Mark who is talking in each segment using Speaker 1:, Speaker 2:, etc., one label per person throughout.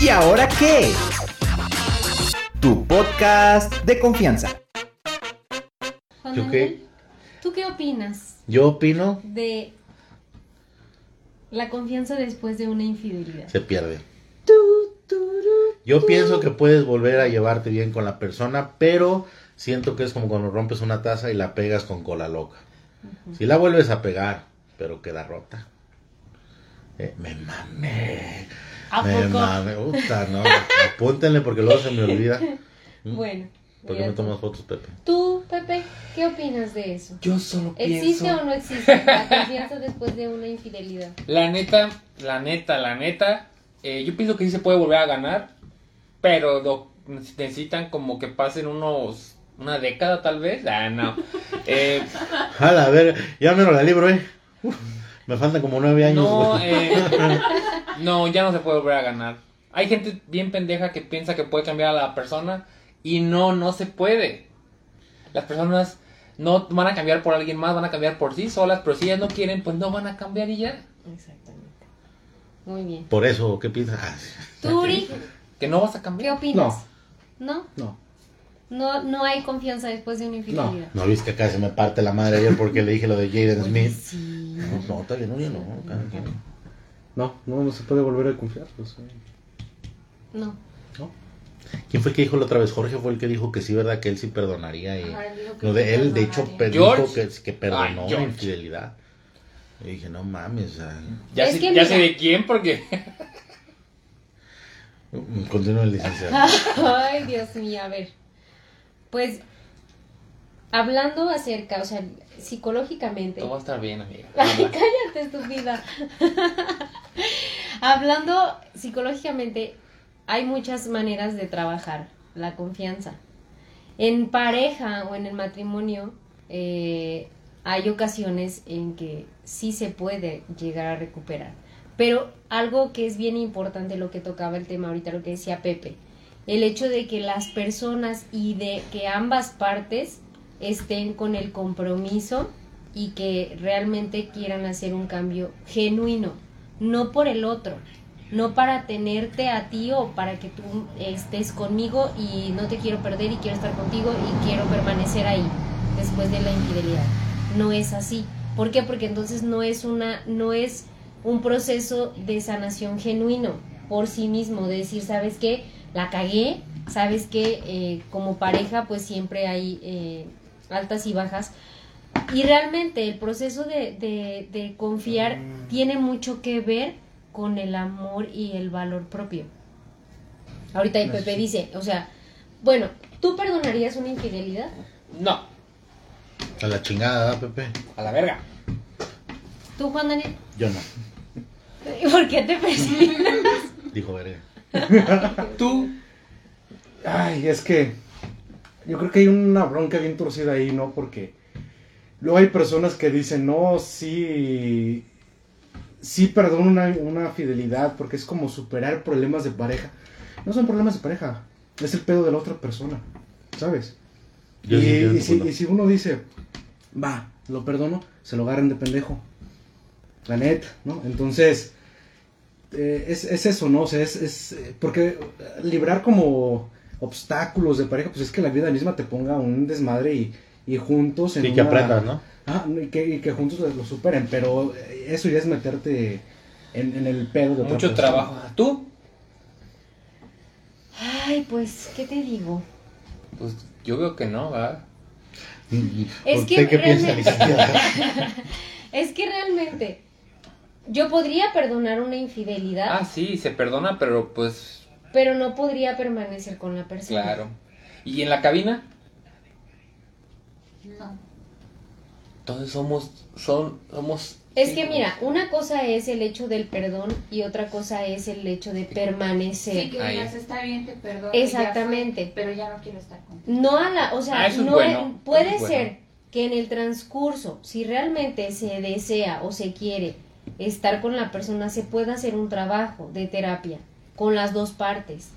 Speaker 1: ¿Y ahora qué? Tu podcast de confianza.
Speaker 2: Juan
Speaker 3: ¿Yo qué?
Speaker 2: ¿Tú qué opinas
Speaker 3: Yo opino,
Speaker 2: de la confianza después de una infidelidad?
Speaker 3: se pierde. Yo pienso que puedes volver a llevarte bien con la persona, pero siento que es como cuando rompes una taza y la pegas con cola loca. Si la vuelves a pegar, pero queda rota. Eh, me mamé.
Speaker 2: ¿A
Speaker 3: me. Puta, no. Apúntenle porque luego se me olvida. ¿Mm?
Speaker 2: Bueno.
Speaker 3: ¿Por qué me tomas fotos, Pepe?
Speaker 2: Tú, Pepe, ¿qué opinas de eso?
Speaker 4: Yo solo
Speaker 2: ¿Existe
Speaker 4: pienso.
Speaker 2: o no existe la confianza después de una infidelidad?
Speaker 4: La neta, la neta, la neta. eh, yo pienso que sí se puede volver a ganar. Pero lo- necesitan como que pasen unos. Una década tal vez. Ah, no. Eh,
Speaker 3: Jala, a ver, ya me lo la libro, eh. Uf, me faltan como nueve años.
Speaker 4: no, eh, no, ya no se puede volver a ganar. Hay gente bien pendeja que piensa que puede cambiar a la persona. Y no, no se puede. Las personas no van a cambiar por alguien más, van a cambiar por sí solas. Pero si ellas no quieren, pues no van a cambiar y ya.
Speaker 2: Exactamente. Muy bien.
Speaker 3: Por eso, ¿qué piensas? Ah.
Speaker 2: ¿Tú, Uri,
Speaker 4: Que no vas a
Speaker 2: qué
Speaker 4: cambiar.
Speaker 2: opinas? ¿No?
Speaker 5: No.
Speaker 2: No, no hay confianza después de una infidelidad.
Speaker 3: No viste que acá se me parte la madre ayer porque le dije lo de Jaden Smith.
Speaker 2: sí.
Speaker 3: No, no, oye, no. cada quien.
Speaker 5: No, no, no se puede volver a confiar. pues, eh.
Speaker 2: No.
Speaker 3: ¿Quién fue que dijo la otra vez? Jorge fue el que dijo que sí, ¿verdad? Que él sí perdonaría. Y...
Speaker 6: Ajá, él dijo que
Speaker 3: No, de él, de hecho, dijo que, que perdonó
Speaker 4: Ay,
Speaker 3: la infidelidad. Y dije, no mames.
Speaker 4: Ya, sé,
Speaker 2: que
Speaker 4: ya
Speaker 2: mira.
Speaker 4: sé de quién porque...
Speaker 3: Continúa el licenciado.
Speaker 2: Ay, Dios mío, a ver. Pues, hablando acerca, o sea, psicológicamente.
Speaker 4: Todo va a estar bien, amiga.
Speaker 2: Ay, cállate, estúpida. Hablando psicológicamente, hay muchas maneras de trabajar la confianza. En pareja o en el matrimonio, eh, hay ocasiones en que sí se puede llegar a recuperar. Pero algo que es bien importante, lo que tocaba el tema ahorita, lo que decía Pepe, el hecho de que las personas y de que ambas partes estén con el compromiso y que realmente quieran hacer un cambio genuino, no por el otro, no para tenerte a ti o para que tú estés conmigo y no te quiero perder y quiero estar contigo y quiero permanecer ahí después de la infidelidad. No es así. ¿Por qué? Porque entonces no es una no es un proceso de sanación genuino por sí mismo, de decir, ¿sabes qué? La cagué, ¿sabes qué? Eh, como pareja pues siempre hay eh, altas y bajas, y realmente el proceso de, de- de confiar tiene mucho que ver con el amor y el valor propio. Ahorita el Pepe dice, o sea, bueno, ¿tú perdonarías una infidelidad?
Speaker 4: No,
Speaker 3: A la chingada, ¿verdad, Pepe?
Speaker 4: a la verga.
Speaker 2: ¿Tú, Juan Daniel?
Speaker 3: Yo no.
Speaker 2: ¿Y ¿Por qué te presionas?
Speaker 3: Dijo verga.
Speaker 4: Tú,
Speaker 5: Ay, es que yo creo que hay una bronca bien torcida ahí, ¿no? Porque luego hay personas que dicen, no, sí, sí perdono una, una fidelidad porque es como superar problemas de pareja. No son problemas de pareja, es el pedo de la otra persona, ¿sabes? Y, si,
Speaker 3: no.
Speaker 5: y si uno dice, va, lo perdono, se lo agarran de pendejo. La neta, ¿no? Entonces, eh, es, es eso, ¿no? O sea, es, es porque librar como obstáculos de pareja, pues es que la vida misma te ponga un desmadre y, y juntos en
Speaker 3: Y que
Speaker 5: una-
Speaker 3: aprendas, ¿no?
Speaker 5: Ah, y que, y que juntos lo, superen, pero eso ya es meterte en, en el pedo de otra
Speaker 4: mucho trabajo. ¿Tú?
Speaker 2: Ay, pues, ¿qué te digo?
Speaker 4: Pues yo veo que no, ¿verdad?
Speaker 2: Es
Speaker 3: ¿Usted
Speaker 2: que
Speaker 3: qué piensa,
Speaker 2: realmente-? Es que realmente yo podría perdonar una infidelidad,
Speaker 4: Ah, sí, se perdona, pero pues,
Speaker 2: pero no podría permanecer con la persona.
Speaker 4: claro. ¿Y en la cabina?
Speaker 6: No.
Speaker 4: Entonces somos, son, somos...
Speaker 2: Es que mira, una cosa es el hecho del perdón y otra cosa es el hecho de permanecer.
Speaker 6: Sí, que digas, está bien, te perdono.
Speaker 2: Exactamente.
Speaker 6: ya fue, pero ya no quiero estar contigo.
Speaker 2: No a la, o sea,
Speaker 4: Ah,
Speaker 2: no
Speaker 4: bueno,
Speaker 2: es- puede
Speaker 4: eso es bueno.
Speaker 2: ser que en el transcurso, si realmente se desea o se quiere estar con la persona, se pueda hacer un trabajo de terapia con las dos partes.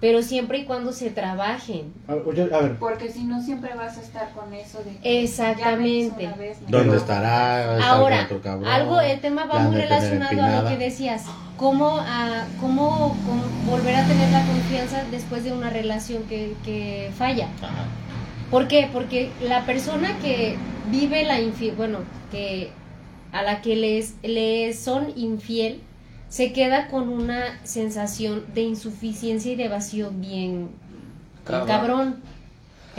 Speaker 2: Pero siempre y cuando se trabajen.
Speaker 5: A, oye, a ver,
Speaker 6: Porque si no, siempre vas a estar con eso de que
Speaker 2: Exactamente.
Speaker 6: ya me hizo una vez, me
Speaker 3: ¿Dónde estará? ¿Va a
Speaker 2: Ahora,
Speaker 3: cabrón?
Speaker 2: algo, el tema va muy relacionado a lo que decías, cómo, ah, cómo, cómo volver a tener la confianza después de una relación que, que falla.
Speaker 3: Ajá.
Speaker 2: ¿Por qué? Porque la persona que vive la infiel, bueno, que a la que les, le son infiel, se queda con una sensación de insuficiencia y de vacío bien bien
Speaker 4: Cabrón.
Speaker 2: cabrón.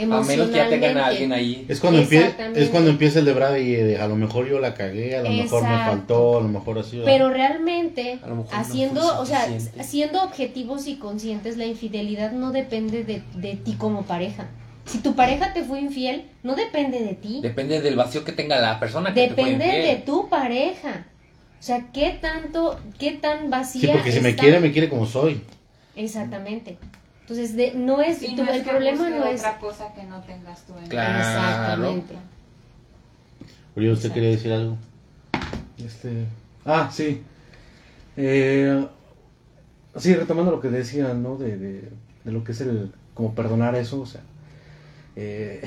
Speaker 4: A menos que ya tengan a
Speaker 2: Emocionalmente.
Speaker 4: alguien ahí.
Speaker 3: Es cuando, empie- es cuando empieza el de Brady, de, a lo mejor yo la cagué, a lo mejor me
Speaker 2: Exacto.
Speaker 3: faltó, a lo mejor así.
Speaker 2: Pero realmente,
Speaker 4: no
Speaker 2: haciendo,
Speaker 4: fue
Speaker 2: o sea, siendo objetivos y conscientes, la infidelidad no depende de, de ti como pareja. Si tu pareja te fue infiel, no depende de ti.
Speaker 4: Depende del vacío que tenga la persona que te fue
Speaker 2: Depende
Speaker 4: infiel.
Speaker 2: de tu pareja. O sea, qué tanto, qué tan vacía
Speaker 3: Sí, porque si me
Speaker 2: está-
Speaker 3: quiere, me quiere como soy.
Speaker 2: Exactamente. Entonces, de, no es,
Speaker 6: Sí,
Speaker 2: tu-
Speaker 6: no es
Speaker 2: el
Speaker 6: que
Speaker 2: problema no es...
Speaker 6: otra cosa que no tengas tú en
Speaker 4: Claro.
Speaker 2: Exactamente.
Speaker 3: Oye, ¿usted quería decir algo?
Speaker 5: este. Ah, sí. Eh, sí, retomando lo que decía, ¿no? De, de, de lo que es el. Como perdonar eso, o sea. eh,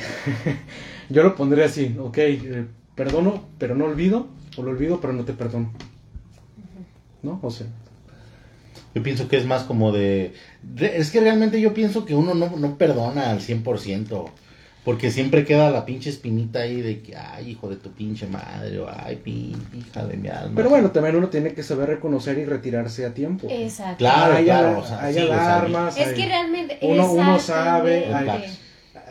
Speaker 5: yo lo pondré así, ok. eh, perdono, pero no olvido. O lo olvido, pero no te perdono. ¿No? O sea.
Speaker 3: Yo pienso que es más como de... Es que realmente yo pienso que uno no, no perdona al 100%. Porque siempre queda la pinche espinita ahí de que, ay, hijo de tu pinche madre, o ay, pinche hija de mi alma.
Speaker 5: Pero bueno, también uno tiene que saber reconocer y retirarse a tiempo.
Speaker 2: Exacto.
Speaker 3: Claro,
Speaker 5: hay
Speaker 3: claro,
Speaker 5: ala-
Speaker 3: o sea,
Speaker 5: hay
Speaker 3: sí,
Speaker 5: alarmas.
Speaker 2: Es
Speaker 5: hay-
Speaker 2: que realmente...
Speaker 5: Uno- uno sabe,
Speaker 3: hay-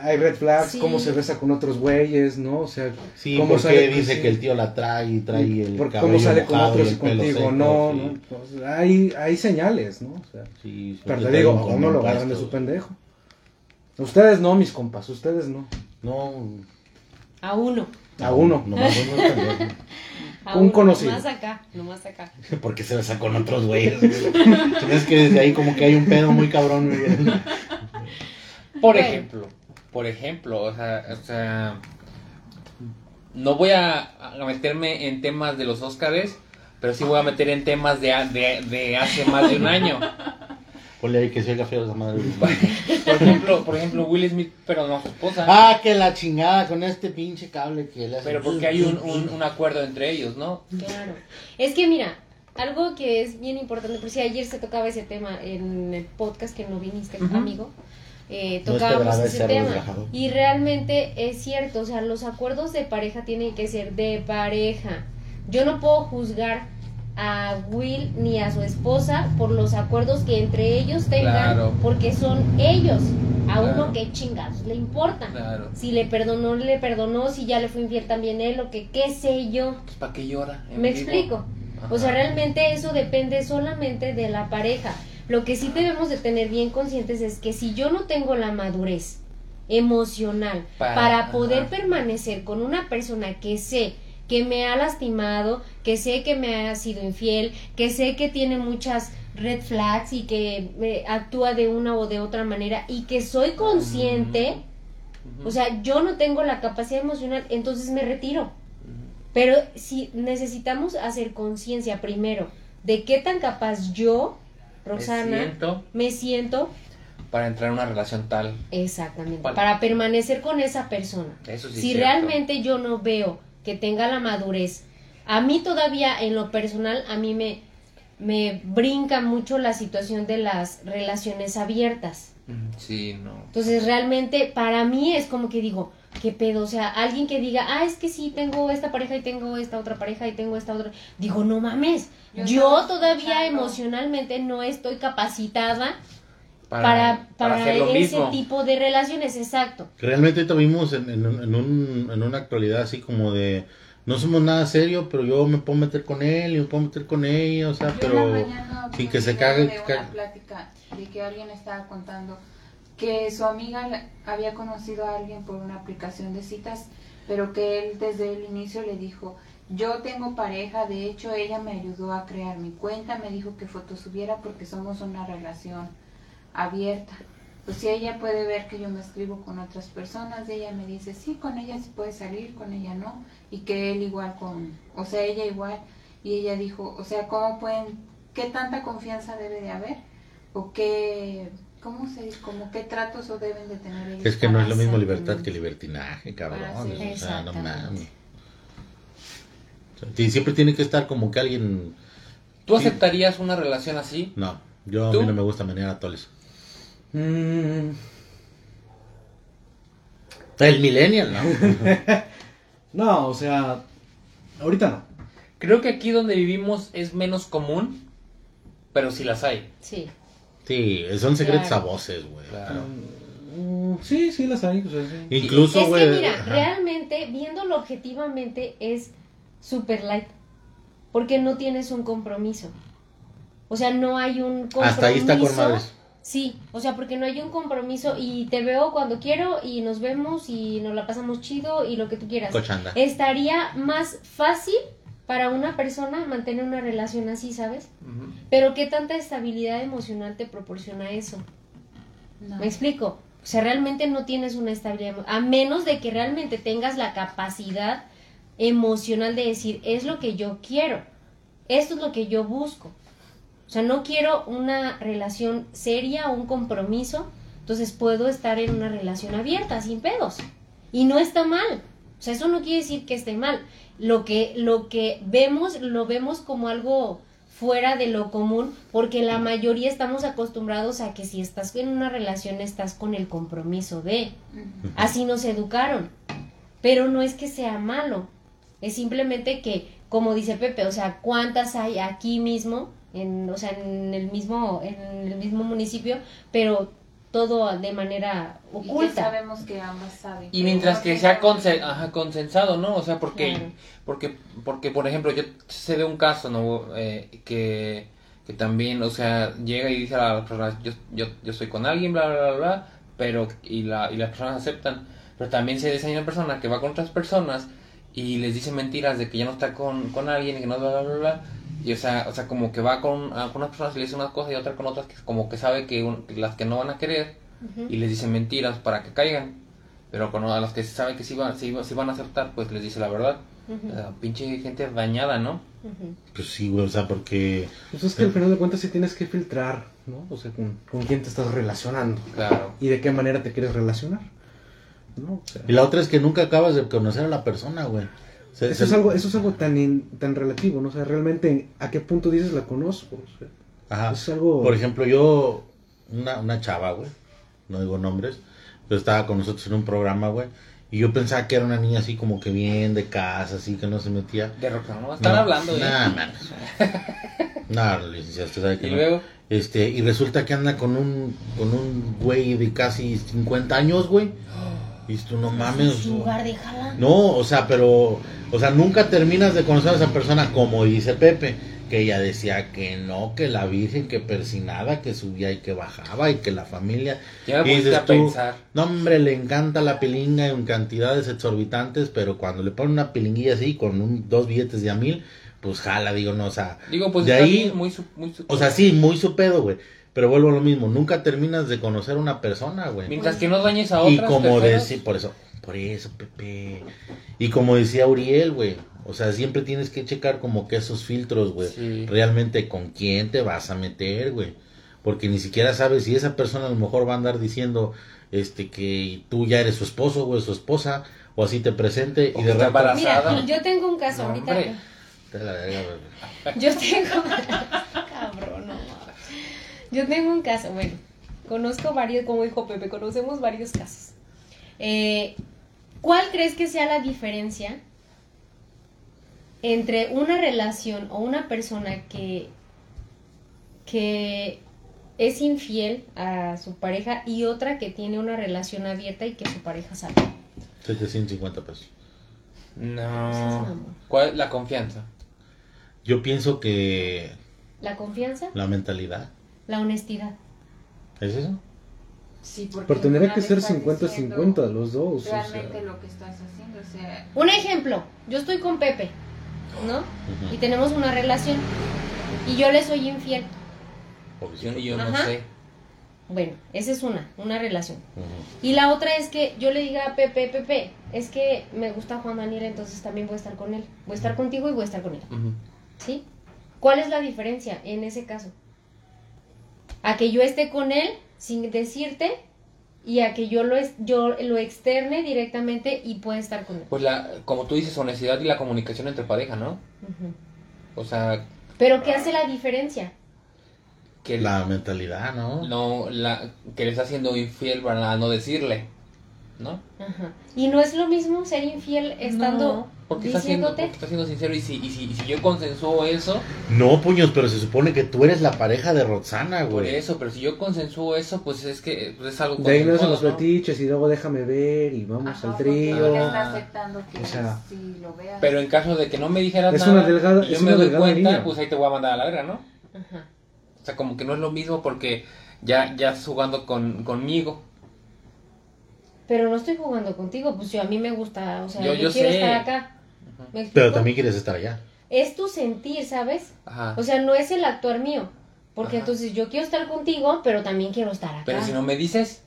Speaker 5: Hay red flags,
Speaker 2: Sí.
Speaker 5: cómo se besa con otros güeyes, ¿no? O sea,
Speaker 3: Sí,
Speaker 5: cómo
Speaker 3: porque
Speaker 5: sale-
Speaker 3: dice
Speaker 5: sí.
Speaker 3: que el tío la trae y trae el
Speaker 5: por
Speaker 3: cabello
Speaker 5: cómo sale con otros
Speaker 3: y
Speaker 5: contigo,
Speaker 3: seco,
Speaker 5: no,
Speaker 3: sí.
Speaker 5: ¿no? Entonces, hay, hay señales, ¿no? O sea,
Speaker 3: Sí, sí,
Speaker 5: pero te digo, a uno lo agarran de su pendejo. Ustedes no, mis compas, ustedes no.
Speaker 3: No,
Speaker 2: A uno.
Speaker 5: A uno.
Speaker 3: No, no, no, no,
Speaker 2: A
Speaker 5: Un
Speaker 2: uno,
Speaker 5: conocido.
Speaker 2: Nomás acá, nomás acá.
Speaker 3: porque se besa con otros güeyes. Es que desde ahí como que hay un pedo muy cabrón.
Speaker 4: Por
Speaker 2: Bueno.
Speaker 4: ejemplo, por ejemplo, o sea, o sea, no voy a, a meterme en temas de los Óscares, pero sí voy a meter en temas de, de, de hace más de un año.
Speaker 3: Ponle ahí que se oiga feo esa madre.
Speaker 4: Por ejemplo, por ejemplo, Will Smith, pero no a su esposa.
Speaker 3: Ah, que la chingada con este pinche cable que le hace.
Speaker 4: Pero porque hay un, un, un acuerdo entre ellos, ¿no?
Speaker 2: Claro. Es que mira, algo que es bien importante, por si ayer se tocaba ese tema en el podcast que no viniste, amigo, eh, tocábamos ese tema. Y realmente es cierto, o sea, los acuerdos de pareja tienen que ser de pareja. Yo no puedo juzgar a Will ni a su esposa por los acuerdos que entre ellos tengan,
Speaker 4: Claro.
Speaker 2: porque son ellos. A
Speaker 4: Claro.
Speaker 2: uno que chingados le importa.
Speaker 4: Claro.
Speaker 2: Si le perdonó, le perdonó, si ya le fue infiel también él, o que qué sé yo.
Speaker 4: Pues, ¿para qué llora?
Speaker 2: Me
Speaker 4: vivo?
Speaker 2: explico. O sea, realmente eso depende solamente de la pareja. Lo que sí debemos de tener bien conscientes es que si yo no tengo la madurez emocional
Speaker 4: Para-
Speaker 2: para, poder
Speaker 4: ajá.
Speaker 2: permanecer con una persona que sé que me ha lastimado, que sé que me ha sido infiel, que sé que tiene muchas red flags y que eh, actúa de una o de otra manera y que soy consciente, o sea, yo no tengo la capacidad emocional, entonces me retiro. Pero si necesitamos hacer conciencia primero de qué tan capaz yo, Roxana,
Speaker 4: Me siento
Speaker 2: me siento
Speaker 4: para entrar en una relación tal.
Speaker 2: exactamente para permanecer con esa persona.
Speaker 4: Eso sí.
Speaker 2: si
Speaker 4: es
Speaker 2: realmente yo no veo que tenga la madurez, a mí todavía en lo personal a mí me me brinca mucho la situación de las relaciones abiertas.
Speaker 4: Sí, no.
Speaker 2: Entonces realmente para mí es como que digo, ¿qué pedo? O sea, alguien que diga, ah, es que sí, tengo esta pareja y tengo esta otra pareja y tengo esta otra. Digo, no mames,
Speaker 6: Yo
Speaker 2: todavía
Speaker 6: escuchando.
Speaker 2: emocionalmente no estoy capacitada para, para,
Speaker 4: hacer lo
Speaker 2: ese
Speaker 4: mismo.
Speaker 2: tipo de relaciones, exacto.
Speaker 3: Realmente ahorita vimos en, en, un- en, un, en una actualidad así como de... No somos nada serio, pero yo me puedo meter con él y me puedo meter con ella, o sea,
Speaker 6: Yo
Speaker 3: pero... sin que se
Speaker 6: vi
Speaker 3: cague,
Speaker 6: de
Speaker 3: que
Speaker 6: una
Speaker 3: cague.
Speaker 6: plática de que alguien estaba contando que su amiga había conocido a alguien por una aplicación de citas, pero que él desde el inicio le dijo, yo tengo pareja, de hecho ella me ayudó a crear mi cuenta, me dijo que fotosubiera porque somos una relación abierta. Pues si ella puede ver que yo me escribo con otras personas, ella me dice, sí, con ella sí puede salir, con ella no, y que él igual con, o sea, ella igual, y ella dijo, o sea, ¿cómo pueden, qué tanta confianza debe de haber? ¿O qué, ¿Cómo se como qué tratos o deben de tener ellos?
Speaker 3: Es que no es lo mismo libertad que libertinaje, cabrón.
Speaker 6: Ah, sí.
Speaker 3: o sea, no mames. O sea, sí, siempre tiene que estar como que alguien.
Speaker 4: ¿Tú
Speaker 3: Sí.
Speaker 4: aceptarías una relación así?
Speaker 3: No, yo a mí no me gusta menear a toles.
Speaker 5: Mm,
Speaker 3: El millennial, ¿no?
Speaker 5: no, o sea, ahorita no.
Speaker 4: Creo que aquí donde vivimos es menos común, pero sí las hay.
Speaker 2: Sí.
Speaker 3: Sí, son secretos
Speaker 2: Claro.
Speaker 3: a voces, güey.
Speaker 4: Claro.
Speaker 5: Mm, sí, sí las hay. o sea, sí.
Speaker 3: Incluso,
Speaker 2: es
Speaker 3: güey.
Speaker 2: que mira,
Speaker 3: ajá.
Speaker 2: realmente, viéndolo objetivamente, es super light. Porque no tienes un compromiso. O sea, no hay un compromiso.
Speaker 3: Hasta ahí está con madres.
Speaker 2: Sí, o sea, porque no hay un compromiso y te veo cuando quiero y nos vemos y nos la pasamos chido y lo que tú quieras.
Speaker 3: Cochanda.
Speaker 2: Estaría más fácil para una persona mantener una relación así, ¿sabes? Pero ¿qué tanta estabilidad emocional te proporciona eso?
Speaker 6: No.
Speaker 2: ¿Me explico? O sea, realmente no tienes una estabilidad, a menos de que realmente tengas la capacidad emocional de decir, es lo que yo quiero, esto es lo que yo busco. O sea, no quiero una relación seria, un compromiso, entonces puedo estar en una relación abierta, sin pedos. Y no está mal. O sea, eso no quiere decir que esté mal. Lo que, lo que vemos, lo vemos como algo fuera de lo común, porque la mayoría estamos acostumbrados a que si estás en una relación estás con el compromiso de. Así nos educaron. Pero no es que sea malo. Es simplemente que, como dice Pepe, o sea, ¿cuántas hay aquí mismo? En, o sea, en el mismo, en el mismo municipio, pero todo de manera
Speaker 6: Y que
Speaker 2: oculta.
Speaker 6: sabemos que ambas saben.
Speaker 4: Y mientras que sea
Speaker 6: saben-
Speaker 4: conse- ajá, consensado, ¿no? O sea, porque,
Speaker 2: Claro.
Speaker 4: porque, porque, por ejemplo, yo sé de un caso, ¿no? Eh, que, que también, o sea, llega y dice a la persona, yo, yo, yo estoy con alguien, bla, bla, bla, bla, pero, y, la, y las personas aceptan, pero también sé de esa misma persona que va con otras personas y les dice mentiras de que ya no está con, con alguien y que no, bla, bla, bla, bla, y o sea, o sea, como que va con, a- con unas personas y le dice unas cosas y otras con otras que como que sabe que un- las que no van a querer y les dice mentiras para que caigan. Pero con a los que saben que sí van, sí, sí van a aceptar, pues les dice la verdad.
Speaker 2: Ujú.
Speaker 4: O sea, pinche gente dañada, ¿no?
Speaker 2: Ujú.
Speaker 3: Pues sí, güey, o sea, porque.
Speaker 5: Pues es que al final de cuentas sí tienes que filtrar, ¿no? O sea, con, con quién te estás relacionando
Speaker 4: Claro.
Speaker 5: y de qué manera te quieres relacionar. ¿No? O sea,
Speaker 3: Y la otra es que nunca acabas de conocer a la persona, güey. Se-
Speaker 5: eso,
Speaker 3: se-
Speaker 5: es algo, eso es algo tan, in- tan relativo, ¿no? O sea, realmente, ¿a qué punto dices la conozco? O sea,
Speaker 3: Ajá.
Speaker 5: es algo...
Speaker 3: Por ejemplo, yo, una, una chava, güey, no digo nombres, pero estaba con nosotros en un programa, güey, y yo pensaba que era una niña así como que bien de casa, así que no se metía.
Speaker 4: De rock, ¿no? Están
Speaker 3: No,
Speaker 4: hablando, ¿eh?
Speaker 3: Nah, mames. No, licenciado, usted sabe que
Speaker 4: Y
Speaker 3: no.
Speaker 4: luego,
Speaker 3: Este, y resulta que anda con un, con un güey de casi 50 años, güey. Y tú no mames.
Speaker 2: Lugar.
Speaker 3: No, o sea, pero, o sea, nunca terminas de conocer a esa persona como dice Pepe, que ella decía que no, que la Virgen, que persinada, que subía y que bajaba y que la familia.
Speaker 4: ya me
Speaker 3: Y
Speaker 4: pusiste
Speaker 3: dices
Speaker 4: a
Speaker 3: tú,
Speaker 4: pensar.
Speaker 3: No, hombre, le encanta la pilinga en cantidades exorbitantes, pero cuando le ponen una pilinguilla así con un, dos billetes de a mil, pues jala, digo, no, o sea,
Speaker 4: Digo, pues
Speaker 3: de ahí,
Speaker 4: muy su, muy su-
Speaker 3: o sea, sí, muy su pedo, güey. Pero vuelvo a lo mismo, nunca terminas de conocer a una persona, güey.
Speaker 4: Mientras que no dañes a otras
Speaker 3: Y como decía, por eso, por eso, Pepe. Y como decía Uriel, güey, o sea, siempre tienes que checar como que esos filtros, güey,
Speaker 4: Sí.
Speaker 3: realmente con quién te vas a meter, güey. Porque ni siquiera sabes si esa persona a lo mejor va a andar diciendo este que tú ya eres su esposo o su esposa o así te presente
Speaker 4: O
Speaker 3: y de repente
Speaker 4: embarazada.
Speaker 2: Mira, yo tengo un caso
Speaker 4: No,
Speaker 2: ahorita.
Speaker 4: hombre.
Speaker 3: Te la verga, güey.
Speaker 2: Yo tengo. Cabrón, no. Yo tengo un caso, bueno. Conozco varios, como dijo Pepe, conocemos varios casos. Eh, ¿Cuál crees que sea la diferencia entre una relación o una persona que, que es infiel a su pareja y otra que tiene una relación abierta y que su pareja sabe?
Speaker 3: 750 pesos.
Speaker 4: No. ¿Cuál es la confianza?
Speaker 3: Yo pienso que
Speaker 2: La confianza,
Speaker 3: la mentalidad,
Speaker 2: la honestidad.
Speaker 3: ¿es eso?
Speaker 6: Sí, porque
Speaker 5: Pero tendría que ser
Speaker 6: estás
Speaker 5: 50-50
Speaker 6: diciendo
Speaker 5: los dos. o sea.
Speaker 6: Realmente lo que estás haciendo, o sea,
Speaker 2: Un ejemplo, yo estoy con Pepe, ¿no? Y tenemos una relación y yo le soy infiel.
Speaker 4: Yo, no
Speaker 2: Ajá.
Speaker 4: sé.
Speaker 2: Bueno, esa es una, una relación. Y la otra es que yo le diga a Pepe, Pepe, es que me gusta Juan Daniel, entonces también voy a estar con él. Voy a estar contigo y voy a estar con él. ¿Sí? ¿Cuál es la diferencia en ese caso? A que yo esté con él sin decirte y a que yo lo, es, yo lo externe directamente y pueda estar con él.
Speaker 4: Pues la, como tú dices, honestidad y la comunicación entre pareja, ¿no? O sea,
Speaker 2: Pero ¿qué hace la diferencia?
Speaker 4: que
Speaker 3: La mentalidad, ¿no?
Speaker 4: no la que le está haciendo infiel para no decirle, ¿no?
Speaker 2: Ajá. Y no es lo mismo ser infiel estando
Speaker 4: No, porque está siendo,
Speaker 2: diciéndote.
Speaker 4: porque está siendo sincero y si, y si, y si yo consensuo eso,
Speaker 3: No, puños, pero se supone que tú eres la pareja de Roxana,
Speaker 4: por
Speaker 3: güey.
Speaker 4: eso, pero si yo consensuo eso, pues es que pues es algo
Speaker 5: De ahí nacen los
Speaker 4: ¿no?
Speaker 5: fetiches y luego déjame ver y vamos
Speaker 6: Ajá,
Speaker 5: al trío.
Speaker 6: él está aceptando que
Speaker 5: O sea,
Speaker 6: si lo veas.
Speaker 4: Pero en caso de que no me dijeras
Speaker 5: Es
Speaker 4: nada
Speaker 5: una delgada-
Speaker 4: y yo
Speaker 5: es
Speaker 4: me doy cuenta,
Speaker 5: línea.
Speaker 4: pues ahí te voy a mandar a la verga, ¿no?
Speaker 2: Ajá.
Speaker 4: O sea, como que no es lo mismo porque ya, ya estás jugando con, conmigo.
Speaker 2: Pero no estoy jugando contigo, pues yo a mí me gusta, o sea,
Speaker 4: Yo-
Speaker 2: yo,
Speaker 4: yo
Speaker 2: quiero
Speaker 4: sé.
Speaker 2: estar acá.
Speaker 3: Pero también quieres estar allá.
Speaker 2: Es tu sentir, ¿sabes?
Speaker 4: Ajá.
Speaker 2: O sea, no es el actuar mío. Porque
Speaker 4: Ajá.
Speaker 2: entonces yo quiero estar contigo, pero también quiero estar acá.
Speaker 4: pero si no me dices,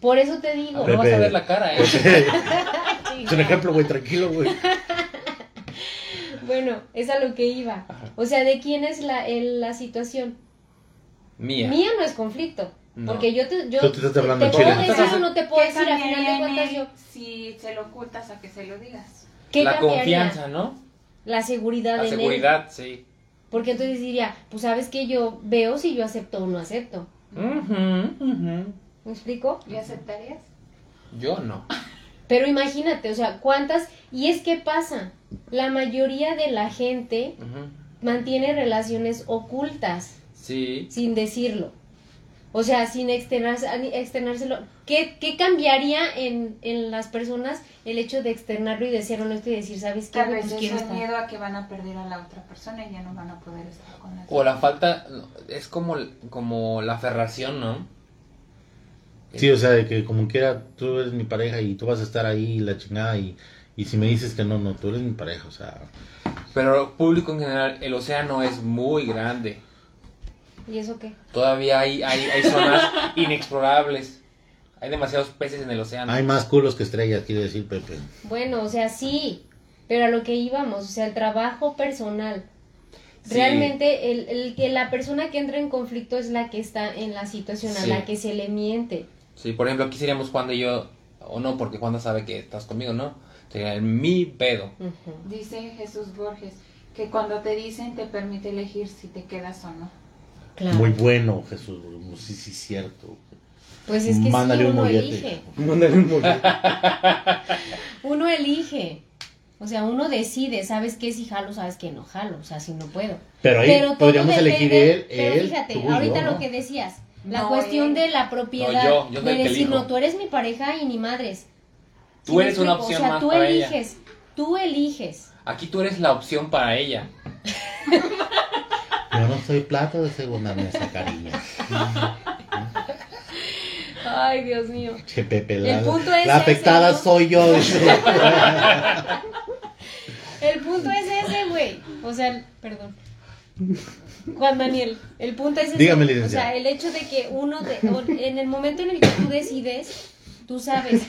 Speaker 2: Por eso te digo.
Speaker 4: no vas a ver la cara, ¿eh?
Speaker 3: Es un ejemplo, güey, tranquilo, güey.
Speaker 2: Bueno, es a lo que iba.
Speaker 4: Ajá.
Speaker 2: O sea, ¿de quién es la, el- la situación?
Speaker 4: Mía.
Speaker 2: Mía no es conflicto.
Speaker 4: No.
Speaker 2: Porque yo te, yo
Speaker 3: Tú te estás hablando
Speaker 2: te
Speaker 3: en
Speaker 2: puedo decir o no te puedo
Speaker 6: ¿Qué
Speaker 2: decir, a final de cuentas yo.
Speaker 6: si se lo ocultas a que se lo digas?
Speaker 2: ¿Qué
Speaker 4: la
Speaker 2: cambiaría?
Speaker 4: confianza, ¿no?
Speaker 2: La seguridad
Speaker 4: La
Speaker 2: en él.
Speaker 4: seguridad, sí.
Speaker 2: Porque entonces diría, pues sabes que yo veo si yo acepto o no acepto. ¿Me explico?
Speaker 6: ¿Y aceptarías?
Speaker 4: Yo no.
Speaker 2: Pero imagínate, o sea, cuántas... Y es que pasa, la mayoría de la gente mantiene relaciones ocultas,
Speaker 4: Sí.
Speaker 2: sin decirlo. O sea, sin externarse, externárselo. ¿Qué, qué cambiaría en, en las personas el hecho de externarlo y de ser honesto y decir, ¿sabes qué?
Speaker 6: Tal vez
Speaker 2: Pues quiero estar.
Speaker 6: miedo a que van a perder a la otra persona y ya no van a poder estar con la
Speaker 4: O la falta, es como, como la aferración, ¿no?
Speaker 3: Sí, o sea, de que como quiera, tú eres mi pareja y tú vas a estar ahí, la chingada, y, y si me dices que no, no, tú eres mi pareja, o sea...
Speaker 4: Pero público en general, el océano es muy grande.
Speaker 2: ¿Y eso qué?
Speaker 4: Todavía hay, hay, hay zonas inexplorables. Hay demasiados peces en el océano.
Speaker 3: Hay más culos que estrellas, quiere decir Pepe.
Speaker 2: Bueno, o sea, sí, pero a lo que íbamos, o sea, el trabajo personal.
Speaker 4: Sí.
Speaker 2: Realmente el, el que la persona que entra en conflicto es la que está en la situación, a la que se le miente.
Speaker 4: Sí, por ejemplo, aquí seríamos Juan y yo, o no, porque Juan sabe que estás conmigo, ¿no? Sería el mi pedo.
Speaker 6: Dice Jesús Borges que cuando te dicen te permite elegir si te quedas o no.
Speaker 2: Claro.
Speaker 3: Muy bueno, Jesús, sí, sí, cierto.
Speaker 2: Pues es que
Speaker 3: Mándale
Speaker 2: sí,
Speaker 3: un
Speaker 2: uno elige.
Speaker 5: Mándale un mollete.
Speaker 2: Uno elige. O sea, uno decide, sabes qué si jalo, sabes que no jalo, o sea, si no puedo.
Speaker 3: Pero ahí
Speaker 2: Pero
Speaker 3: podríamos elegir él,
Speaker 2: Pero
Speaker 3: él,
Speaker 2: fíjate,
Speaker 3: tú
Speaker 2: ahorita
Speaker 3: yo,
Speaker 2: lo
Speaker 3: ¿no?
Speaker 2: que decías, la
Speaker 6: No,
Speaker 2: cuestión
Speaker 6: él.
Speaker 2: de la propiedad,
Speaker 4: No, yo, yo
Speaker 2: de decir, no, tú eres mi pareja y ni madres.
Speaker 4: Tú
Speaker 2: ¿Sí me
Speaker 4: eres una
Speaker 2: explico?
Speaker 4: opción
Speaker 2: o sea,
Speaker 4: más
Speaker 2: tú
Speaker 4: para ella.
Speaker 2: eliges, tú eliges.
Speaker 4: Aquí tú eres la opción para ella.
Speaker 3: Soy plato de segunda mesa, cariño.
Speaker 2: Ay, Dios mío.
Speaker 3: Che, Pepe,
Speaker 2: El
Speaker 3: la,
Speaker 2: punto es
Speaker 3: la
Speaker 2: ese,
Speaker 3: afectada
Speaker 2: ¿no?
Speaker 3: soy yo.
Speaker 2: El punto es ese, güey. O sea, perdón. Juan Daniel, el punto es ese.
Speaker 3: Dígame,
Speaker 2: O sea, el hecho de que uno, de- en el momento en el que tú decides, tú sabes.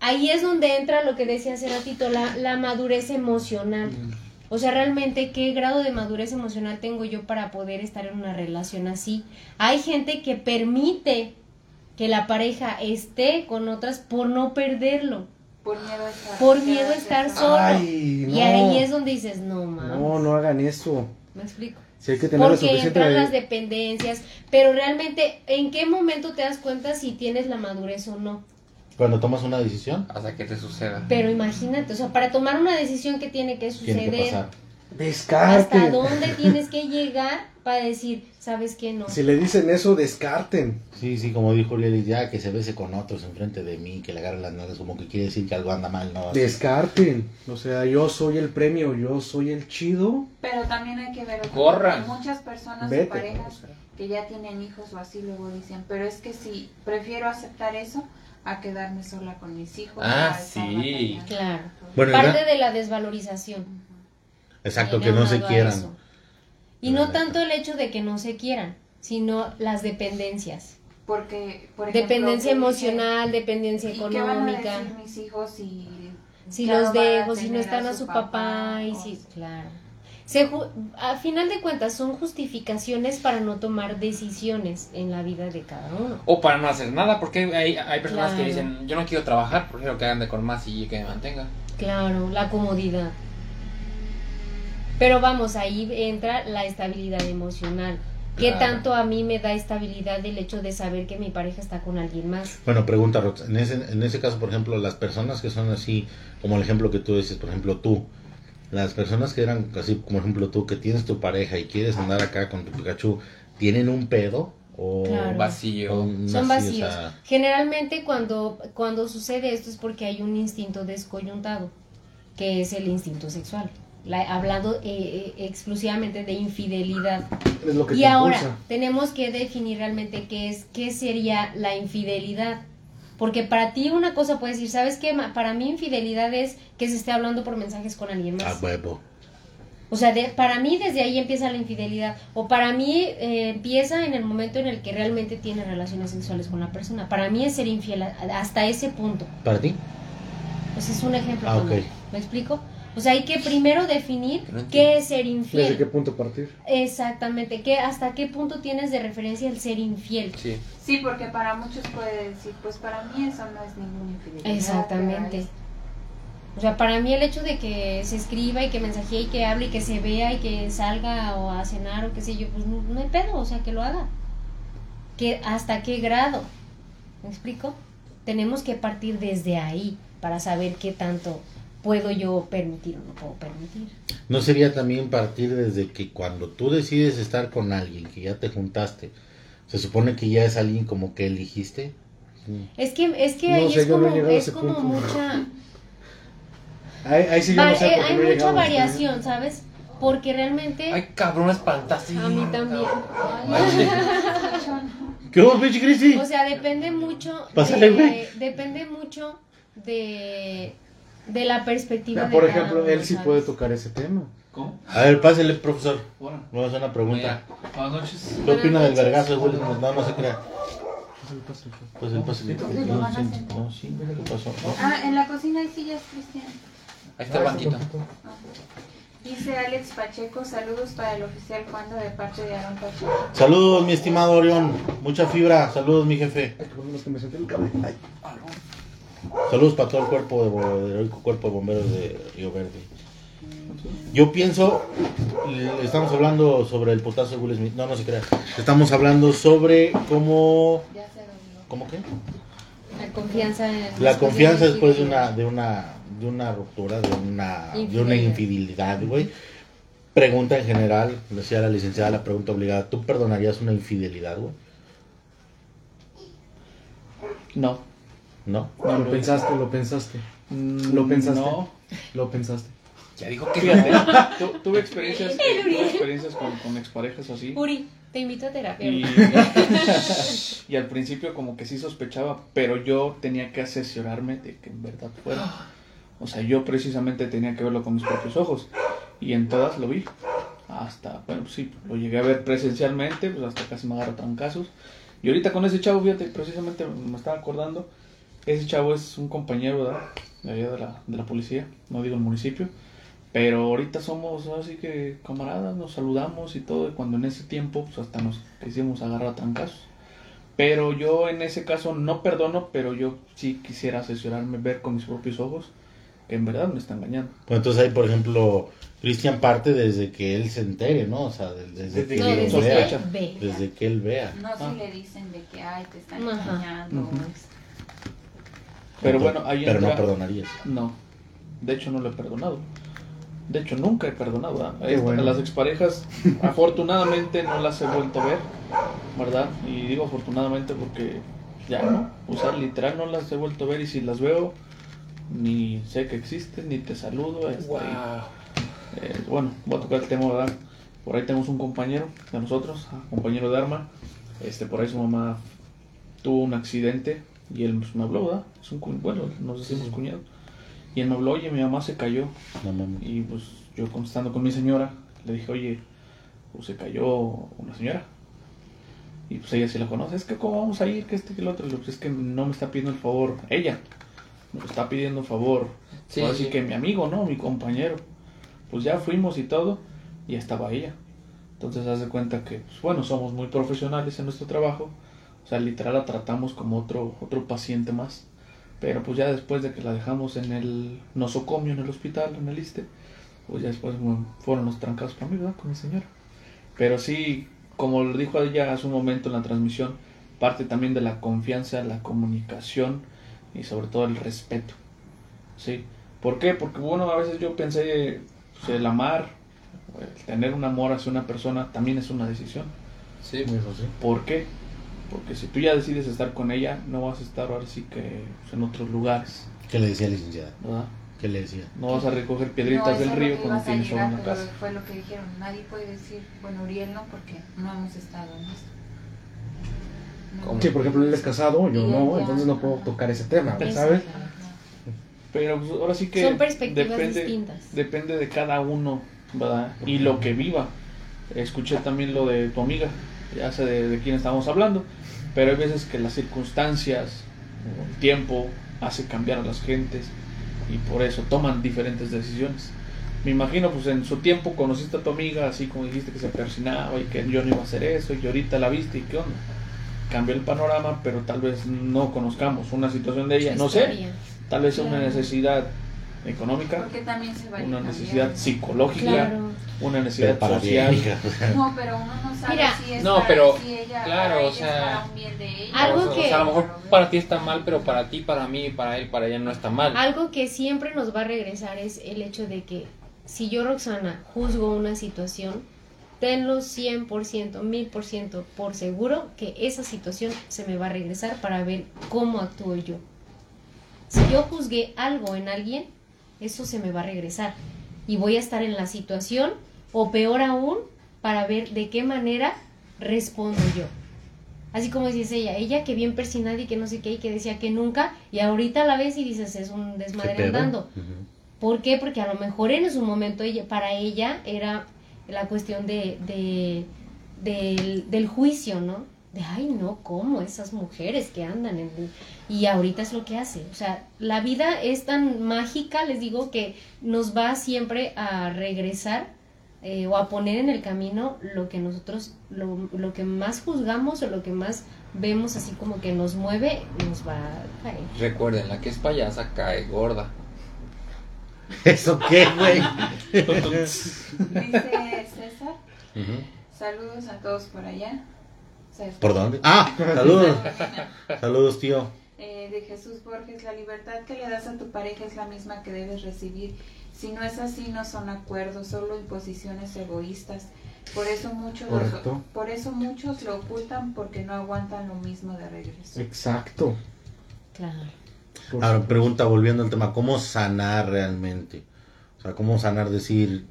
Speaker 2: Ahí es donde entra lo que decía hace ratito, la, la madurez emocional. O sea, realmente, ¿qué grado de madurez emocional tengo yo para poder estar en una relación así? Hay gente que permite que la pareja esté con otras por no perderlo,
Speaker 6: Por miedo a estar,
Speaker 2: por miedo a estar solo.
Speaker 5: Ay,
Speaker 2: Y
Speaker 5: no.
Speaker 2: ahí es donde dices, no mames.
Speaker 5: No, no hagan eso.
Speaker 2: ¿Me explico?
Speaker 5: Si hay que tener la
Speaker 2: Porque
Speaker 5: suficiente.
Speaker 2: entran las dependencias, pero realmente, ¿en qué momento te das cuenta si tienes la madurez o no?
Speaker 3: Cuando tomas una decisión,
Speaker 4: Hasta que te suceda.
Speaker 2: Pero imagínate, o sea, para tomar una decisión que tiene que
Speaker 3: tiene que
Speaker 2: suceder,
Speaker 3: pasar.
Speaker 5: Descarten.
Speaker 2: hasta dónde tienes que llegar para decir, ¿sabes qué? No.
Speaker 5: Si le dicen eso, descarten.
Speaker 3: Sí, sí, como dijo Uriel, ya que se bese con otros enfrente de mí, que le agarre las nalgas, como que quiere decir que algo anda mal, ¿no?
Speaker 5: Descarten. O sea, yo soy el premio, yo soy el chido.
Speaker 6: Pero también hay que ver
Speaker 4: Corran.
Speaker 6: Muchas personas
Speaker 5: Vete.
Speaker 6: o parejas que ya tienen hijos o así luego dicen, pero es que si prefiero aceptar eso a quedarme sola con mis hijos.
Speaker 4: Ah, sí.
Speaker 6: batallando".
Speaker 2: Claro.
Speaker 3: Bueno,
Speaker 2: Parte
Speaker 3: ¿verdad?
Speaker 2: de la desvalorización.
Speaker 3: Exacto, que no se quieran.
Speaker 2: Y no tanto el hecho de que no se quieran, sino las dependencias.
Speaker 6: Porque, por ejemplo,
Speaker 2: Dependencia emocional, dependencia
Speaker 6: ¿Y qué van a
Speaker 2: económica.
Speaker 6: decir mis hijos si
Speaker 2: los dejo, si no están a su papá, y
Speaker 6: o-
Speaker 2: si, claro. Se ju- a final de cuentas son justificaciones para no tomar decisiones en la vida de cada uno.
Speaker 4: O para no hacer nada, porque hay, hay personas
Speaker 2: Claro.
Speaker 4: que dicen, yo no quiero trabajar, prefiero que ande con más y que me mantenga.
Speaker 2: Claro, la comodidad. Pero vamos, ahí entra la estabilidad emocional. ¿Qué
Speaker 4: Claro.
Speaker 2: tanto a mí me da estabilidad el hecho de saber que mi pareja está con alguien más?
Speaker 3: Bueno, pregunta, Rox. En ese, en ese caso, por ejemplo, las personas que son así, como el ejemplo que tú dices, por ejemplo, tú, las personas que eran así, como ejemplo tú, que tienes tu pareja y quieres andar acá con tu Pikachu, ¿tienen un pedo? O
Speaker 2: Claro.
Speaker 4: Vacío.
Speaker 3: o
Speaker 2: Son
Speaker 3: o
Speaker 2: vacíos.
Speaker 3: sea,
Speaker 2: Generalmente cuando, cuando sucede esto es porque hay un instinto descoyuntado, que es el instinto sexual. La- hablando eh, eh, exclusivamente de infidelidad.
Speaker 5: Es lo que
Speaker 2: Y
Speaker 5: te
Speaker 2: ahora
Speaker 5: impulsa.
Speaker 2: tenemos que definir realmente qué es, qué sería la infidelidad. Porque para ti una cosa puede decir, ¿sabes qué? Para mí infidelidad es que se esté hablando por mensajes con alguien
Speaker 3: a
Speaker 2: más.
Speaker 3: huevo.
Speaker 2: O sea, de- para mí desde ahí empieza la infidelidad. O para mí eh, empieza en el momento en el que realmente tiene relaciones sexuales con la persona. Para mí es ser infiel a- hasta ese punto.
Speaker 3: ¿Para ti?
Speaker 2: Pues es un ejemplo.
Speaker 3: Ah.
Speaker 2: ¿Me explico? O sea, hay que primero definir
Speaker 4: No
Speaker 2: qué es ser
Speaker 5: ¿Desde
Speaker 2: infiel.
Speaker 5: qué punto partir?
Speaker 2: Exactamente, ¿qué, ¿hasta qué punto tienes de referencia el ser infiel?
Speaker 4: Sí.
Speaker 6: Sí, porque para muchos puede decir, pues para mí eso no es ninguna infidelidad.
Speaker 2: Exactamente. O sea, para mí el hecho de que se escriba y que mensajee y que hable y que se vea y que salga o a cenar o qué sé yo, pues no, no hay pedo, o sea, que lo haga. Que, ¿Hasta qué grado? ¿Me explico? Tenemos que partir desde ahí para saber qué tanto puedo yo permitir o no puedo permitir.
Speaker 3: ¿No sería también partir desde que cuando tú decides estar con alguien, que ya te juntaste, se supone que ya es alguien como que eligiste?
Speaker 2: Es que, es que
Speaker 5: No
Speaker 2: ahí
Speaker 5: sé,
Speaker 2: es
Speaker 5: no
Speaker 2: como, es
Speaker 5: punto.
Speaker 2: mucha...
Speaker 5: Ahí, ahí sí yo
Speaker 2: Va-
Speaker 5: no sé
Speaker 2: eh,
Speaker 5: por qué
Speaker 2: hay
Speaker 5: no
Speaker 2: mucha variación, ¿sabes? Porque realmente...
Speaker 4: Ay, cabrón, espantaste.
Speaker 2: A mí también.
Speaker 3: ¿Qué vos, bitch?
Speaker 2: O sea, depende mucho.
Speaker 3: Pásale,
Speaker 2: de-
Speaker 3: güey.
Speaker 2: depende mucho de, de la perspectiva.
Speaker 5: Mira,
Speaker 2: de
Speaker 5: por
Speaker 2: cada
Speaker 5: ejemplo,
Speaker 2: uno,
Speaker 5: él sí
Speaker 2: ¿sabes?
Speaker 5: puede tocar ese tema.
Speaker 7: ¿Cómo?
Speaker 3: A ver, pásele, profesor.
Speaker 7: Bueno,
Speaker 3: Vamos a hacer una pregunta.
Speaker 7: buenas noches.
Speaker 3: ¿Qué opina del vergazo de Will Smith? No, no se crea. Pues el pase.
Speaker 6: a
Speaker 3: No, sí,
Speaker 6: sentar.
Speaker 3: no, sí, ¿qué pasó? No.
Speaker 6: Ah, en la cocina hay sillas, Cristian.
Speaker 4: Ahí está el banquito.
Speaker 6: Dice Alex Pacheco, saludos para el oficial Cuando de parte de Aaron Pacheco.
Speaker 3: Saludos, mi estimado Orión. Mucha fibra. Saludos, mi jefe.
Speaker 5: Ay, que me senté el cabello. Ay.
Speaker 3: Saludos para todo el cuerpo de, cuerpo de bomberos de Río Verde. Yo pienso, estamos hablando sobre el putazo de Will Smith. No, no se crea. Estamos hablando sobre cómo. ¿cómo qué?
Speaker 2: La confianza en.
Speaker 3: La confianza después de una, de una, de una ruptura, de una, de una
Speaker 2: Infidelidad.
Speaker 3: infidelidad, güey. Pregunta en general, decía la licenciada, la pregunta obligada. ¿Tú perdonarías una infidelidad, güey?
Speaker 7: No.
Speaker 3: ¿No?
Speaker 7: No
Speaker 5: Lo pensaste, lo pensaste.
Speaker 7: Mm,
Speaker 5: ¿Lo pensaste?
Speaker 7: No.
Speaker 5: Lo pensaste.
Speaker 4: Ya dijo que
Speaker 7: Fíjate, tu- tuve experiencias, tuve experiencias con, con exparejas así.
Speaker 2: Uri, te invito a terapia.
Speaker 7: Y, y al principio como que sí sospechaba, pero yo tenía que asesorarme de que en verdad fuera. O sea, yo precisamente tenía que verlo con mis propios ojos. Y en todas lo vi. Hasta, bueno, pues sí, lo llegué a ver presencialmente, pues hasta casi me agarro trancazos. Y ahorita con ese chavo, fíjate, precisamente me estaba acordando, ese chavo es un compañero ¿verdad? de allá de la, de la policía, no digo el municipio. Pero ahorita somos así que camaradas, nos saludamos y todo, y cuando en ese tiempo pues hasta nos quisimos agarrar a trancazos. Pero yo en ese caso no perdono, pero yo sí quisiera asesorarme, ver con mis propios ojos que en verdad me está engañando.
Speaker 3: Pues entonces ahí, por ejemplo, Cristian parte desde que él se entere, ¿no? O sea, desde,
Speaker 7: Desde
Speaker 3: que
Speaker 2: No,
Speaker 3: él
Speaker 2: desde
Speaker 3: vea.
Speaker 2: que ve.
Speaker 3: Desde que él vea.
Speaker 6: No
Speaker 7: Ah.
Speaker 6: si le dicen de que, ay, te están
Speaker 2: Ajá.
Speaker 6: engañando.
Speaker 7: Ujú. Pero
Speaker 3: Entonces,
Speaker 7: bueno, ahí
Speaker 3: Pero no perdonarías.
Speaker 7: No, de hecho no lo he perdonado. De hecho nunca he perdonado. Esta-
Speaker 5: bueno.
Speaker 7: Las exparejas afortunadamente no las he vuelto a ver, ¿verdad? Y digo afortunadamente porque ya no, o sea, literal no las he vuelto a ver y si las veo ni sé que existen, ni te saludo. este, eh, bueno, voy a tocar el tema, ¿verdad? Por ahí tenemos un compañero de nosotros, ah, compañero de arma. Este, por ahí su mamá tuvo un accidente y él pues, me habló, ¿verdad? Es un cu- bueno, nos decimos cuñado. Y él me habló, oye, mi mamá se cayó.
Speaker 3: No mames.
Speaker 7: Y pues yo contestando con mi señora, le dije, oye, pues se cayó una señora. Y pues ella sí la conoce, es que cómo vamos a ir, que este, que el otro. Le digo, "Pues, es que no me está pidiendo el favor ella, me está pidiendo el favor.
Speaker 4: Sí,
Speaker 7: Ahora
Speaker 4: sí.
Speaker 7: sí que mi amigo, ¿no? Mi compañero. Pues ya fuimos y todo. y estaba ella. Entonces haz de cuenta que, pues, bueno, somos muy profesionales en nuestro trabajo, o sea, literal la tratamos como otro, otro paciente más. Pero pues ya después de que la dejamos en el nosocomio, en el hospital, en el ISTE, pues ya después bueno, fueron los trancados para mí, ¿verdad? Con mi señora. Pero sí, como lo dijo ella hace un momento en la transmisión, parte también de la confianza, la comunicación y sobre todo el respeto. ¿Sí? ¿Por qué? Porque bueno, a veces yo pensé, pues, el amar, el tener un amor hacia una persona también es una decisión.
Speaker 4: Sí.
Speaker 5: Sí.
Speaker 7: ¿Por qué? Porque si tú ya decides estar con ella, no vas a estar ahora sí que pues, en otros lugares,
Speaker 3: ¿Qué le decía licenciada?
Speaker 7: ¿verdad?
Speaker 3: ¿Qué le decía?
Speaker 7: No vas a recoger piedritas
Speaker 6: No,
Speaker 7: del río cuando tienes
Speaker 6: llegar,
Speaker 7: una
Speaker 6: pero
Speaker 7: casa.
Speaker 6: Fue lo que dijeron. Nadie puede decir, bueno, Uriel no, porque no hemos estado en.
Speaker 5: Sí, por ejemplo, él es casado, yo no, entonces no puedo tocar ese tema. ¿sabes?
Speaker 7: Pero pues, ahora sí que
Speaker 2: Son perspectivas
Speaker 7: depende,
Speaker 2: distintas.
Speaker 7: depende de cada uno, ¿verdad? Y lo que viva. Escuché también lo de tu amiga, ya sé de, de quién estamos hablando, pero hay veces que las circunstancias, o el tiempo, hace cambiar a las gentes y por eso toman diferentes decisiones. Me imagino, pues en su tiempo conociste a tu amiga, así como dijiste que se persinaba y que yo no iba a hacer eso, y ahorita la viste y qué onda. Cambió el panorama, pero tal vez no conozcamos una situación de ella, no sé, tal vez sea una necesidad económica, una necesidad psicológica,
Speaker 2: Claro.
Speaker 7: una
Speaker 3: Pero
Speaker 7: necesidad
Speaker 3: para
Speaker 7: social.
Speaker 6: No, pero uno no sabe
Speaker 2: Mira,
Speaker 6: si es
Speaker 4: no,
Speaker 6: para,
Speaker 4: pero,
Speaker 6: si ella,
Speaker 4: claro,
Speaker 6: para
Speaker 4: o sea,
Speaker 6: para un bien de ella.
Speaker 2: Algo
Speaker 4: o, sea,
Speaker 2: que-
Speaker 4: o sea, a lo mejor para ti está mal, pero para ti, para mí, para él, para ella no está mal.
Speaker 2: Algo que siempre nos va a regresar es el hecho de que si yo, Roxana, juzgo una situación, tenlo 100%, 1000% por seguro que esa situación se me va a regresar para ver cómo actúo yo. Si yo juzgué algo en alguien, eso se me va a regresar. Y voy a estar en la situación, o peor aún, para ver de qué manera respondo yo. Así como dices ella, ella que bien persinada y que no sé qué, y que decía que nunca, y ahorita la ves y dices, es un
Speaker 3: ¿Qué
Speaker 2: desmadre andando. ¿Por qué? Porque a lo mejor en su momento ella, para ella era la cuestión de, de- del, del juicio, ¿no? De, ay, no, ¿cómo? Esas mujeres que andan en... Y ahorita es lo que hace. O sea, la vida es tan mágica, les digo, que nos va siempre a regresar eh, o a poner en el camino lo que nosotros, lo, lo que más juzgamos o lo que más vemos así como que nos mueve, nos va a caer.
Speaker 4: Recuerden, la que es payasa cae gorda.
Speaker 3: ¿Eso qué, güey?
Speaker 6: Dice César, saludos a todos por allá.
Speaker 3: ¿Por dónde? Ah, saludos. Saludos, tío.
Speaker 6: Eh, de Jesús Borges, la libertad que le das a tu pareja es la misma que debes recibir. Si no es así, no son acuerdos, solo imposiciones egoístas. Por eso muchos, los- por eso muchos lo ocultan porque no aguantan lo mismo de regreso.
Speaker 5: Exacto.
Speaker 2: Claro.
Speaker 3: Ahora, pregunta volviendo al tema, ¿cómo sanar realmente? O sea, ¿cómo sanar decir,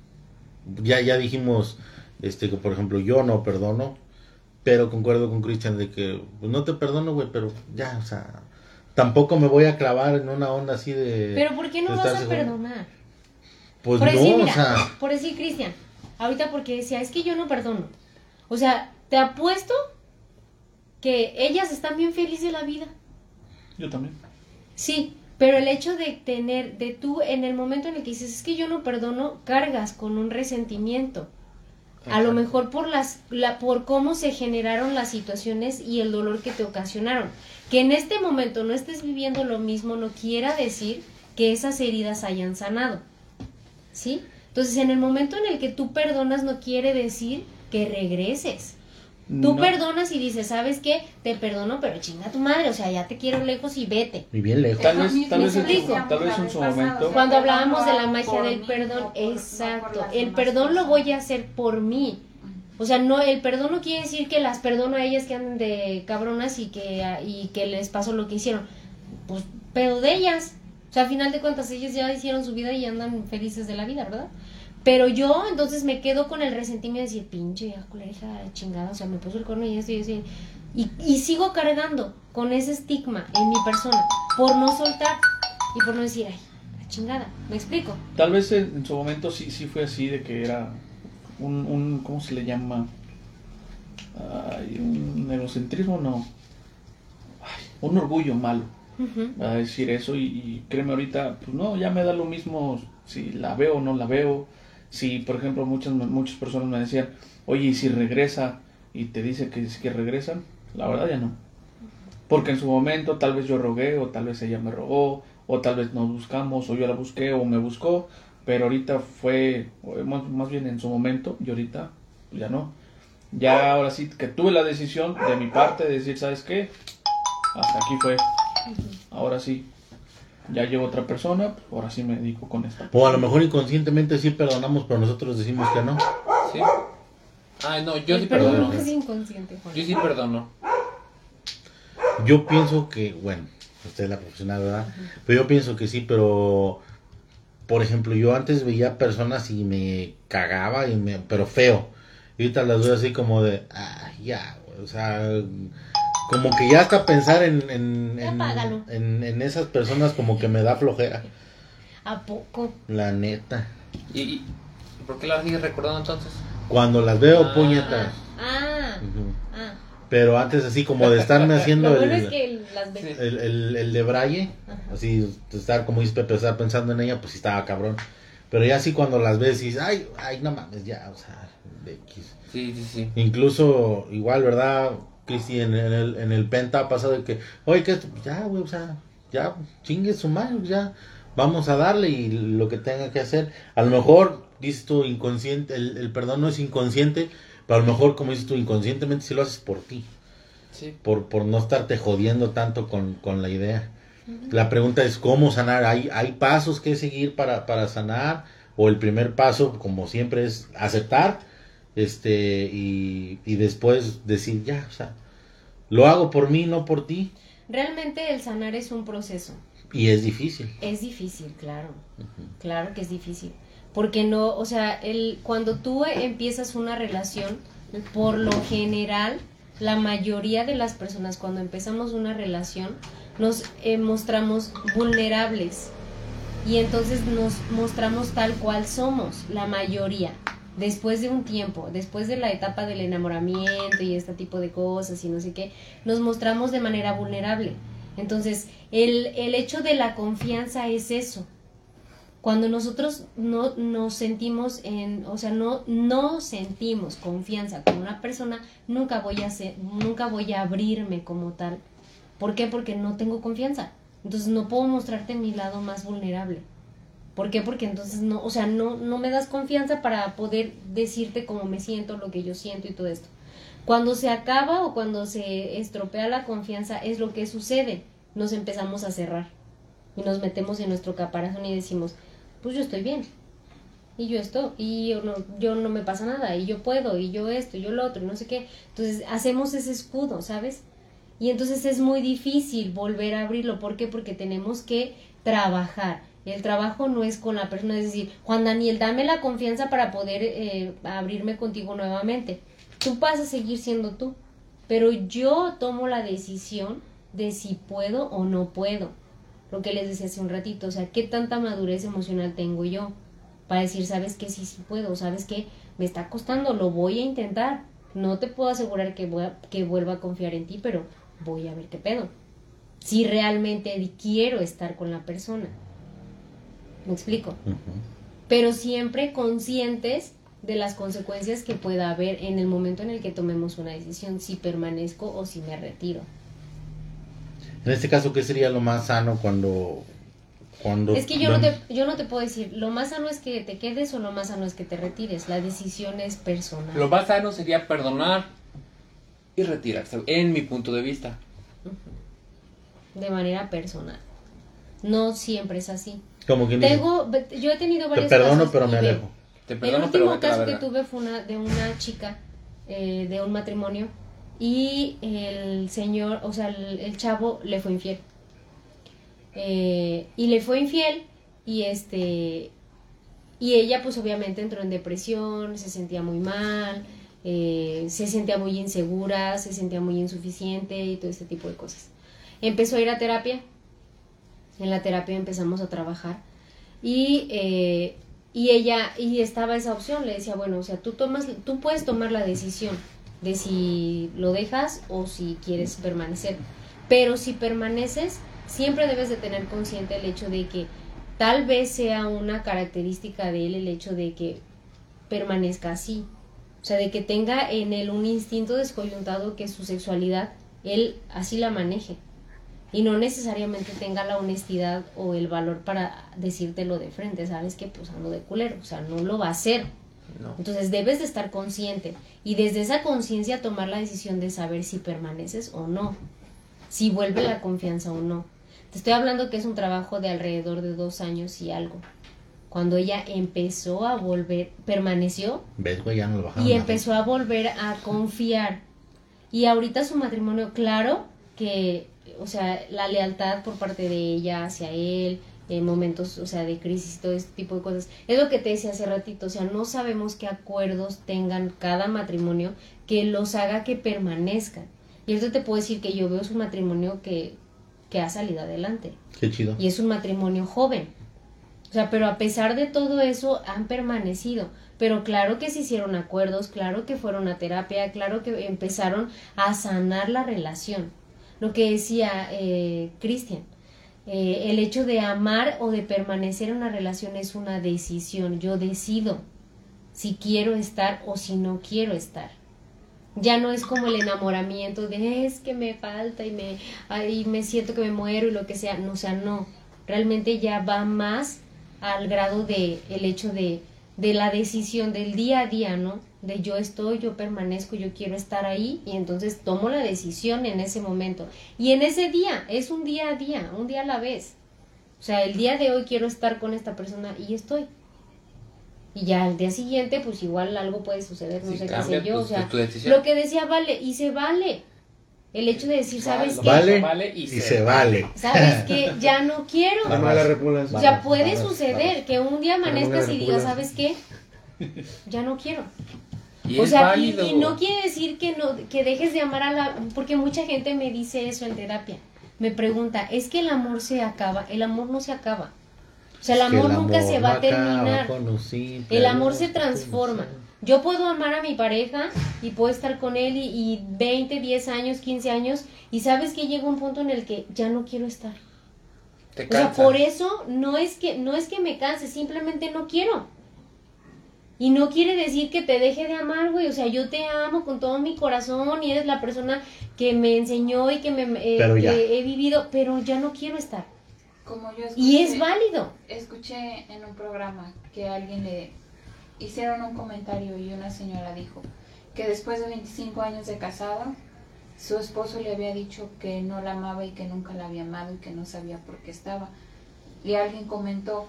Speaker 3: ya, ya dijimos, este, que por ejemplo yo no perdono, pero concuerdo con Christian de que pues, no te perdono, güey, pero ya, o sea, tampoco me voy a clavar en una onda así de...
Speaker 2: Pero ¿por qué no vas a perdonar?
Speaker 3: Pues
Speaker 2: por
Speaker 3: no,
Speaker 2: decir,
Speaker 3: o
Speaker 2: mira,
Speaker 3: sea,
Speaker 2: por decir Cristian, ahorita porque decía, es que yo no perdono. O sea, te apuesto que ellas están bien felices de la vida.
Speaker 7: Yo también.
Speaker 2: Sí, pero el hecho de tener, de tú, en el momento en el que dices, es que yo no perdono, cargas con un resentimiento. A lo mejor por las, la, por cómo se generaron las situaciones y el dolor que te ocasionaron. Que en este momento no estés viviendo lo mismo no quiera decir que esas heridas hayan sanado. ¿Sí? Entonces, en el momento en el que tú perdonas no quiere decir que regreses. Tú
Speaker 7: No.
Speaker 2: perdonas y dices, ¿sabes qué? Te perdono, pero chinga tu madre, o sea, ya te quiero lejos y vete.
Speaker 3: y bien lejos.
Speaker 7: Tal vez- tal vez
Speaker 2: en su-
Speaker 7: tal vez en su momento-
Speaker 2: Cuando hablábamos de la magia del
Speaker 6: mí,
Speaker 2: perdón, exacto, el perdón lo voy a hacer por mí. O sea, no, el perdón no quiere decir que las perdono a ellas que andan de cabronas y que, y que les pasó lo que hicieron. Pues, pero de ellas. O sea, a final de cuentas, ellas ya hicieron su vida y andan felices de la vida, ¿verdad? Pero yo entonces me quedo con el resentimiento de decir, pinche vieja culera, hija chingada, o sea, me puso el corno y esto y eso. y- Y, sigo cargando con ese estigma en mi persona por no soltar y por no decir, ay, la chingada. ¿Me explico?
Speaker 7: Tal vez en, en su momento sí, sí fue así, de que era un, un ¿cómo se le llama? Ay, un egocentrismo, no. Ay, un orgullo malo,
Speaker 2: Ujú.
Speaker 7: a decir eso y, y créeme ahorita, pues no, ya me da lo mismo si la veo o no la veo, Si, por ejemplo, muchas, muchas personas me decían, oye, ¿y si regresa y te dice que, que regresan? La verdad ya no. Porque en su momento tal vez yo rogué, o tal vez ella me rogó, o tal vez nos buscamos, o yo la busqué, o me buscó, pero ahorita fue, más, más bien en su momento, y ahorita ya no. Ya ahora sí que tuve la decisión de mi parte de decir, ¿sabes qué? Hasta aquí fue. Ahora sí. Ya llegó otra persona, pues ahora sí me dedico con esta.
Speaker 3: O a lo mejor inconscientemente sí perdonamos, pero nosotros decimos que no.
Speaker 4: Sí. Ay, no, yo
Speaker 2: El
Speaker 4: sí
Speaker 2: perdón
Speaker 4: perdono.
Speaker 2: es inconsciente, Juan.
Speaker 4: Yo sí perdono.
Speaker 3: Yo pienso que, bueno, usted es la profesional, ¿verdad? Pero yo pienso que sí, pero, por ejemplo, yo antes veía personas y me cagaba, y me, pero feo. Y ahorita las veo así como de, ah, ya, güey", o sea, como que ya hasta pensar en, en, en,
Speaker 2: apágalo.
Speaker 3: en- en esas personas como que me da flojera,
Speaker 2: ¿A poco?
Speaker 3: la neta.
Speaker 4: ¿Y, y por qué la sigues recordando entonces?
Speaker 3: Cuando las veo,
Speaker 4: Ah.
Speaker 3: puñetas.
Speaker 2: Ah, ah.
Speaker 3: Pero antes así como de estarme haciendo
Speaker 2: Lo bueno
Speaker 3: el,
Speaker 2: es que las ves.
Speaker 3: el, el, el de Braille,
Speaker 2: Ajá.
Speaker 3: así de estar como dice Pepe, estar pensando en ella, pues sí estaba cabrón. Pero ya así cuando las ves y dices, ay, ay, no mames, ya, o sea, de X.
Speaker 4: Sí, sí, sí.
Speaker 3: Incluso, igual, ¿verdad? Cristi, en, en el, en el Penta ha pasado de que, oye, que ya, güey, o sea, ya, chingue su madre, ya, vamos a darle y lo que tenga que hacer. A lo mejor, dices tú, inconsciente, el, el perdón no es inconsciente, pero a lo mejor, como dices tú, inconscientemente sí lo haces por ti,
Speaker 4: Sí.
Speaker 3: por, por no estarte jodiendo tanto con, con la idea. La pregunta es cómo sanar. ¿Hay, hay pasos que seguir para, para sanar? O el primer paso, como siempre, es aceptar este y, y después decir ya, o sea, lo hago por mí, no por ti.
Speaker 2: Realmente el sanar es un proceso.
Speaker 3: Y es difícil.
Speaker 2: Es difícil, claro. Claro que es difícil. Porque no, o sea, el, cuando tú empiezas una relación, por lo general, la mayoría de las personas cuando empezamos una relación nos eh, mostramos vulnerables y entonces nos mostramos tal cual somos, la mayoría. Después de un tiempo, después de la etapa del enamoramiento y este tipo de cosas y no sé qué, nos mostramos de manera vulnerable. Entonces, el, el hecho de la confianza es eso. Cuando nosotros no nos sentimos en, o sea, no, no sentimos confianza con una persona, nunca voy a ser, nunca voy a abrirme como tal. ¿Por qué? Porque no tengo confianza. Entonces no puedo mostrarte mi lado más vulnerable. ¿Por qué? Porque entonces no, o sea, no, no me das confianza para poder decirte cómo me siento, lo que yo siento y todo esto. Cuando se acaba o cuando se estropea la confianza es lo que sucede. Nos empezamos a cerrar y nos metemos en nuestro caparazón y decimos, pues yo estoy bien. Y yo esto, y yo no, yo no me pasa nada, y yo puedo, y yo esto, y yo lo otro, y no sé qué. Entonces hacemos ese escudo, ¿sabes? Y entonces es muy difícil volver a abrirlo. ¿Por qué? Porque tenemos que trabajar. El trabajo no es con la persona, es decir, Juan Daniel, dame la confianza para poder eh, abrirme contigo nuevamente. Tú vas a seguir siendo tú, pero yo tomo la decisión de si puedo o no puedo. Lo que les decía hace un ratito, o sea, qué tanta madurez emocional tengo yo para decir, sabes que sí, sí puedo, sabes que me está costando, lo voy a intentar. No te puedo asegurar que, voy a- que vuelva a confiar en ti, pero voy a ver qué pedo. Si realmente quiero estar con la persona. ¿Me explico? Pero siempre conscientes de las consecuencias que pueda haber en el momento en el que tomemos una decisión, si permanezco o si me retiro.
Speaker 3: En este caso, ¿qué sería lo más sano cuando... cuando
Speaker 2: Es que yo no, te, yo no te puedo decir, lo más sano es que te quedes o lo más sano es que te retires. La decisión es personal.
Speaker 4: Lo más sano sería perdonar y retirarse, en mi punto de vista.
Speaker 2: De manera personal. No siempre es así.
Speaker 3: Como dice,
Speaker 2: Tengo, yo he tenido
Speaker 3: te
Speaker 2: varios
Speaker 3: perdono,
Speaker 2: casos
Speaker 3: pero me alejo.
Speaker 4: Te
Speaker 2: El
Speaker 4: perdono, pero
Speaker 2: último
Speaker 4: la
Speaker 2: caso que tuve fue una, de una chica eh, de un matrimonio y el señor, o sea, el, el chavo le fue infiel. Eh, y le fue infiel y este y ella pues obviamente entró en depresión, se sentía muy mal, eh, se sentía muy insegura, se sentía muy insuficiente y todo este tipo de cosas. Empezó a ir a terapia, en la terapia empezamos a trabajar y, eh, y ella, y estaba esa opción, le decía, bueno, o sea, tú tomas, tú puedes tomar la decisión de si lo dejas o si quieres permanecer, pero si permaneces, siempre debes de tener consciente el hecho de que tal vez sea una característica de él el hecho de que permanezca así. O sea, de que tenga en él un instinto descoyuntado que su sexualidad, él así la maneje. Y no necesariamente tenga la honestidad o el valor para decírtelo de frente, ¿sabes? Que pues ando de culero, o sea, no lo va a hacer.
Speaker 4: No.
Speaker 2: Entonces debes de estar consciente y desde esa conciencia tomar la decisión de saber si permaneces o no, si vuelve la confianza o no. Te estoy hablando que es un trabajo de alrededor de dos años y algo. Cuando ella empezó a volver, permaneció
Speaker 3: ¿Ves, güey? Ya no lo
Speaker 2: y empezó a volver a confiar. Y ahorita su matrimonio, claro que, o sea, la lealtad por parte de ella hacia él, en momentos, o sea, de crisis y todo este tipo de cosas. Es lo que te decía hace ratito, o sea, no sabemos qué acuerdos tengan cada matrimonio que los haga que permanezcan. Y ahorita te puedo decir que yo veo su matrimonio que, que ha salido adelante.
Speaker 3: Qué chido.
Speaker 2: Y es un matrimonio joven. O sea, pero a pesar de todo eso han permanecido. Pero claro que se hicieron acuerdos, claro que fueron a terapia, claro que empezaron a sanar la relación. Lo que decía eh, Cristian, eh, el hecho de amar o de permanecer en una relación es una decisión. Yo decido si quiero estar o si no quiero estar. Ya no es como el enamoramiento de es que me falta y me, ay, me siento que me muero y lo que sea. No, o sea, no. Realmente ya va más al grado de el hecho de, de la decisión del día a día, ¿no? De yo estoy, yo permanezco, yo quiero estar ahí y entonces tomo la decisión en ese momento. Y en ese día, es un día a día, un día a la vez. O sea, el día de hoy quiero estar con esta persona y estoy. Y ya al día siguiente, pues igual algo puede suceder, no
Speaker 4: Si
Speaker 2: sé
Speaker 4: cambia,
Speaker 2: qué sé yo.
Speaker 4: pues,
Speaker 2: o sea,
Speaker 4: tu
Speaker 2: lo que decía Vale, y se vale. El hecho de decir, ¿sabes
Speaker 4: Lo
Speaker 2: qué?
Speaker 3: Vale,
Speaker 4: vale y,
Speaker 3: y se vale.
Speaker 2: ¿Sabes qué? Ya no quiero.
Speaker 5: La mala repulación.
Speaker 2: O sea, puede suceder que un día amanezcas y digas. ¿sabes qué? Ya no quiero.
Speaker 4: Y
Speaker 2: o
Speaker 4: es
Speaker 2: sea, y, no quiere decir que no que dejes de amar a la porque mucha gente me dice eso en terapia. Me pregunta, ¿es que el amor se acaba? El amor no se acaba. O sea, el amor nunca se va a terminar.
Speaker 3: simple
Speaker 2: El amor se transforma. Yo puedo amar a mi pareja y puedo estar con él y, y 20, 10 años, 15 años y sabes que llega un punto en el que ya no quiero estar.
Speaker 4: Te
Speaker 2: O sea, por eso no es que no es que me canse, simplemente no quiero. Y no quiere decir que te deje de amar, güey. O sea, yo te amo con todo mi corazón y eres la persona que me enseñó y que me eh,
Speaker 3: Pero ya.
Speaker 2: que he vivido, pero ya no quiero estar.
Speaker 6: Como yo
Speaker 2: Y es
Speaker 6: escuché-
Speaker 2: válido.
Speaker 6: escuché en un programa que alguien le hicieron un comentario y una señora dijo que después de 25 años de casado, su esposo le había dicho que no la amaba y que nunca la había amado y que no sabía por qué estaba. Y alguien comentó,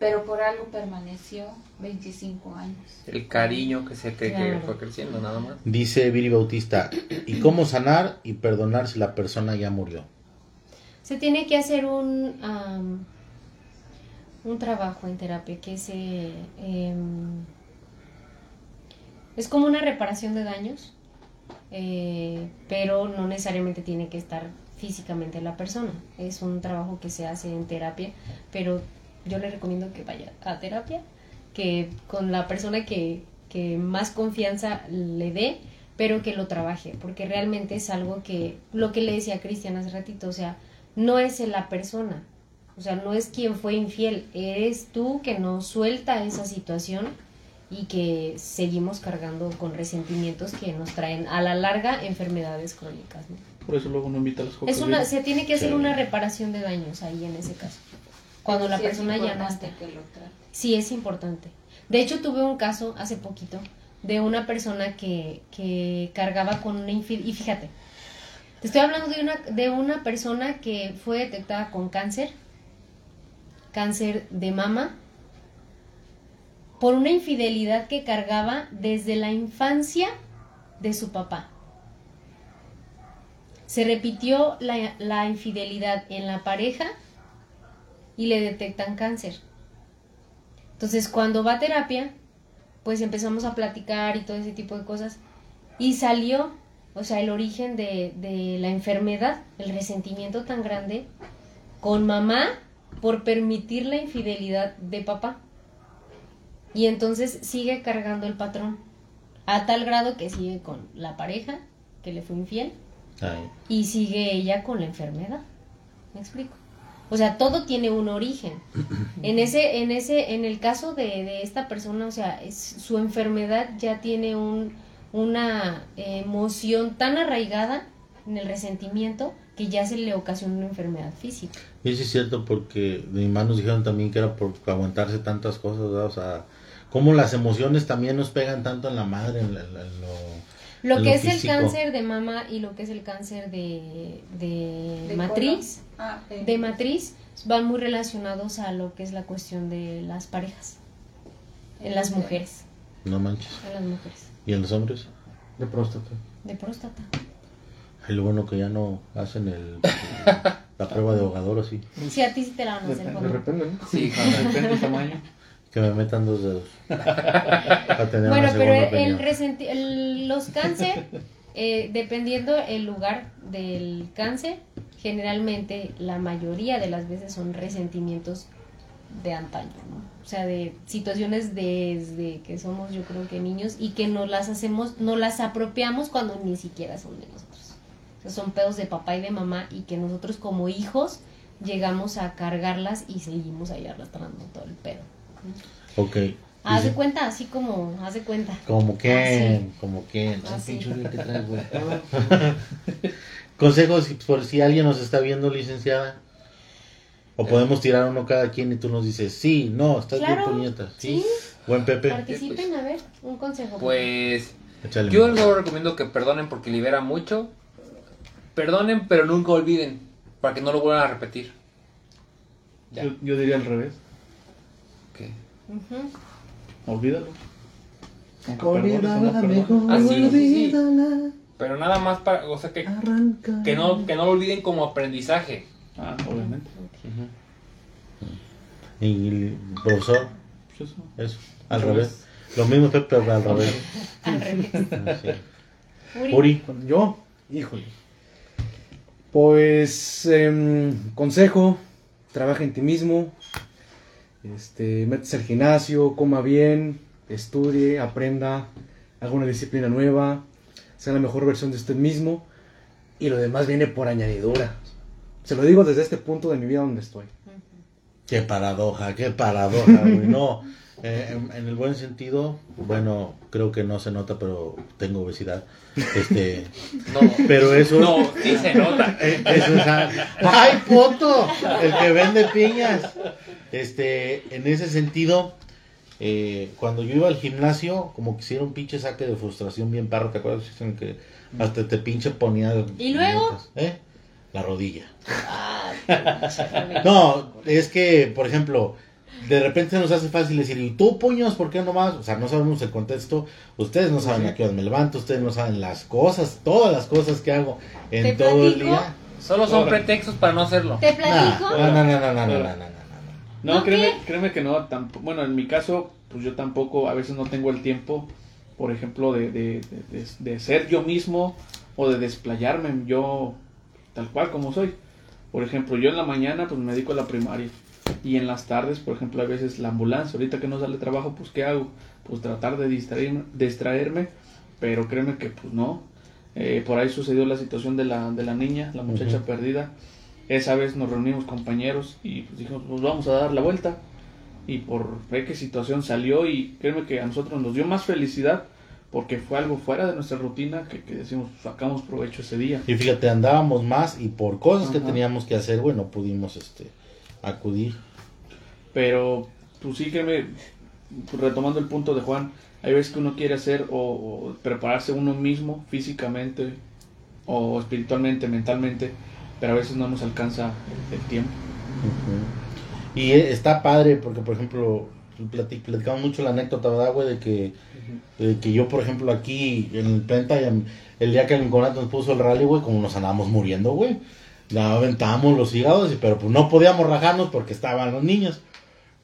Speaker 6: pero por algo permaneció 25 años.
Speaker 4: El cariño que se te que
Speaker 2: Claro.
Speaker 4: fue creciendo, nada más.
Speaker 3: Dice Viri Bautista, ¿y cómo sanar y perdonar si la persona ya murió?
Speaker 2: Se tiene que hacer un am, un trabajo en terapia que se em, es como una reparación de daños, eh, pero no necesariamente tiene que estar físicamente la persona. Es un trabajo que se hace en terapia, pero yo le recomiendo que vaya a terapia, que con la persona que, que más confianza le dé, pero que lo trabaje, porque realmente es algo que, lo que le decía a Cristian hace ratito, o sea, no es la persona, o sea, no es quien fue infiel, eres tú que no suelta esa situación y que seguimos cargando con resentimientos que nos traen a la larga enfermedades crónicas. ¿no?
Speaker 7: Por eso luego no invita a los
Speaker 2: Es una, se tiene que hacer
Speaker 3: Sí.
Speaker 2: una reparación de daños ahí en ese caso. Cuando la
Speaker 6: Sí
Speaker 2: persona ya no está.
Speaker 6: que lo trate.
Speaker 2: Sí, es importante. De hecho, tuve un caso hace poquito de una persona que, que cargaba con una infidelidad. Y fíjate, te estoy hablando de una, de una persona que fue detectada con cáncer, cáncer de mama, por una infidelidad que cargaba desde la infancia de su papá. Se repitió la, la infidelidad en la pareja y le detectan cáncer. Entonces, cuando va a terapia, pues empezamos a platicar y todo ese tipo de cosas. Y salió, o sea, el origen de, de la enfermedad, el resentimiento tan grande con mamá por permitir la infidelidad de papá. Y entonces sigue cargando el patrón. A tal grado que sigue con la pareja que le fue infiel
Speaker 3: Ay,
Speaker 2: y sigue ella con la enfermedad. ¿Me explico? O sea, todo tiene un origen. En ese, en ese, en el caso de, de esta persona, o sea, es- su enfermedad ya tiene un, una emoción tan arraigada en el resentimiento que ya se le ocasiona una enfermedad física.
Speaker 3: Y sí es cierto porque de mi mamá nos dijeron también que era por aguantarse tantas cosas, ¿verdad? o sea, cómo las emociones también nos pegan tanto en la madre, en la- en lo...
Speaker 2: Lo que
Speaker 3: lo
Speaker 2: es el
Speaker 3: físico.
Speaker 2: cáncer de mama y lo que es el cáncer de, de
Speaker 6: De
Speaker 2: matriz.
Speaker 6: Ah, eh,
Speaker 2: de matriz, van muy relacionados a lo que es la cuestión de las parejas, en las mujeres,
Speaker 3: No manches.
Speaker 2: en las mujeres,
Speaker 3: ¿Y en los hombres?
Speaker 5: De próstata.
Speaker 2: de próstata.
Speaker 3: Ay, lo bueno que ya no hacen el, la prueba de ahogador así.
Speaker 2: Si a ti sí te la van a hacer
Speaker 5: De, de repente, ¿no?
Speaker 7: Sí, depende del tamaño.
Speaker 3: Que me metan dos dedos. Para tener
Speaker 2: Bueno,
Speaker 3: una
Speaker 2: pero el resenti- el- los cáncer, eh, dependiendo el lugar del cáncer, generalmente la mayoría de las veces son resentimientos de antaño, ¿no? O sea, de situaciones desde que somos yo creo que niños y que nos las hacemos, no las apropiamos cuando ni siquiera son de nosotros. O sea, son pedos de papá y de mamá y que nosotros como hijos llegamos a cargarlas y seguimos ahí arrastrando todo el pedo.
Speaker 3: Ok.
Speaker 2: Haz de cuenta, así como, haz de cuenta.
Speaker 3: Como que,
Speaker 2: Ah,
Speaker 3: como que.
Speaker 2: Ah, sí.
Speaker 3: Pinche Uriel que trae, güey. Consejos si- por si alguien nos está viendo, licenciada. O podemos tirar uno cada quien y tú nos dices, sí, no, estás
Speaker 2: Claro,
Speaker 3: bien puñetas. Sí.
Speaker 2: sí.
Speaker 3: Buen Pepe.
Speaker 2: Participen, a ver, un consejo.
Speaker 4: Pues
Speaker 3: Échale.
Speaker 4: yo les recomiendo que perdonen porque libera mucho. Perdonen, pero nunca olviden, para que no lo vuelvan a repetir. Ya.
Speaker 7: Yo, yo diría al revés.
Speaker 2: Ujú.
Speaker 7: Olvídalo. Aunque.
Speaker 4: Ah, sí, sí, sí. Pero nada más para, o sea, que, que no, que no lo olviden como aprendizaje.
Speaker 7: Ah, obviamente.
Speaker 3: Y el profesor,
Speaker 7: Pues eso.
Speaker 3: eso, al revés. Lo mismo pero al revés.
Speaker 2: Al revés.
Speaker 3: Ah, sí.
Speaker 2: Uri.
Speaker 3: Uri,
Speaker 5: Yo, híjole. Pues, em, consejo, trabaja en ti mismo, este, métese al gimnasio, coma bien, estudie, aprenda, haga una disciplina nueva, sea la mejor versión de usted mismo y lo demás viene por añadidura. Se lo digo desde este punto de mi vida donde estoy.
Speaker 3: qué paradoja, qué paradoja, güey. No, eh, en, en el buen sentido, bueno, creo que no se nota, pero tengo obesidad. Este,
Speaker 4: No,
Speaker 3: pero eso.
Speaker 4: no, sí se nota.
Speaker 3: Eh, eso es a- ¡Ay, puto! El que vende piñas. Este, en ese sentido, eh, cuando yo iba al gimnasio, como que hiciera un pinche saque de frustración bien perro, ¿te acuerdas? En que hasta te pinche ponía.
Speaker 2: ¿Y luego?
Speaker 3: ¿eh? La rodilla.
Speaker 2: Ah, pues,
Speaker 3: no, es que, por ejemplo, de repente nos hace fácil decir, ¿y tú puños? ¿Por qué no más? O sea, no sabemos el contexto. Ustedes no saben a qué hora me levanto, ustedes no saben las cosas, todas las cosas que hago en todo el día.
Speaker 4: Solo son pretextos para no hacerlo.
Speaker 2: ¿Te platico?
Speaker 3: no, no, no, no, no, no. no, no, no no.
Speaker 7: No,
Speaker 2: ¿No
Speaker 7: créeme,
Speaker 2: qué?
Speaker 7: créeme que no. tampo- bueno, en mi caso, pues yo tampoco, a veces no tengo el tiempo, por ejemplo, de, de, de- de- de ser yo mismo o de desplayarme yo tal cual como soy. Por ejemplo, yo en la mañana pues me dedico a la primaria y en las tardes, por ejemplo, a veces la ambulancia. Ahorita que no sale trabajo, pues ¿qué hago? Pues tratar de distraerme, distraerme pero créeme que pues no. Eh, por ahí sucedió la situación de la, de la niña, la muchacha perdida. Esa vez nos reunimos compañeros y pues dijimos, pues vamos a dar la vuelta. Y por ver qué situación salió y créeme que a nosotros nos dio más felicidad porque fue algo fuera de nuestra rutina que, que decimos, sacamos provecho ese día.
Speaker 3: Y fíjate, andábamos más y por cosas que teníamos que hacer, bueno, pudimos este acudir.
Speaker 7: Pero, pues sí, créeme, retomando el punto de Juan, hay veces que uno quiere hacer o, o prepararse uno mismo físicamente o espiritualmente, mentalmente, pero a veces no nos alcanza el, el tiempo.
Speaker 3: Y eh, está padre porque, por ejemplo, plati- platicamos mucho la anécdota, ¿verdad, güey? De que, de que yo, por ejemplo, aquí en el Penta, el día que el Inconato nos puso el rally, güey, como nos andábamos muriendo, güey. La aventábamos los hígados, y- pero pues no podíamos rajarnos porque estaban los niños.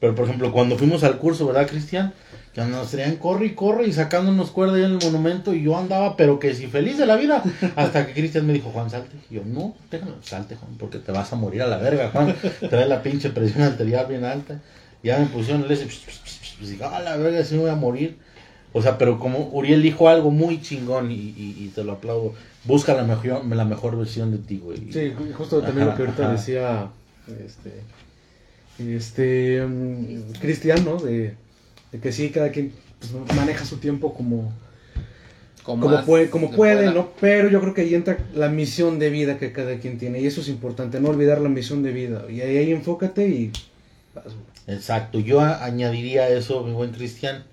Speaker 3: Pero, por ejemplo, cuando fuimos al curso, ¿verdad, Cristian? Que nos traían corre y corre y sacándonos cuerda en el monumento y yo andaba, pero que si feliz de la vida. Hasta que Cristian me dijo, Juan, salte. Y yo, no, déjame, salte, Juan, porque te vas a morir a la verga, Juan. Trae la pinche presión arterial bien alta. Ya me pusieron el ese, y dije, ah, la verga, sí me voy a morir. O sea, pero como Uriel dijo algo muy chingón y, y- y te lo aplaudo, busca la mejor, la mejor versión de ti, güey.
Speaker 5: Sí, justo también lo que ahorita
Speaker 3: Ajá.
Speaker 5: decía este, este, mm, Cristian, ¿no? De, de que sí, cada quien pues, maneja su tiempo como, como puede, como puede. ¿no? Pero yo creo que ahí entra la misión de vida que cada quien tiene. Y eso es importante, no olvidar la misión de vida. Y ahí, ahí enfócate y vas, güey.
Speaker 3: Exacto, yo añadiría a eso, mi buen Cristian,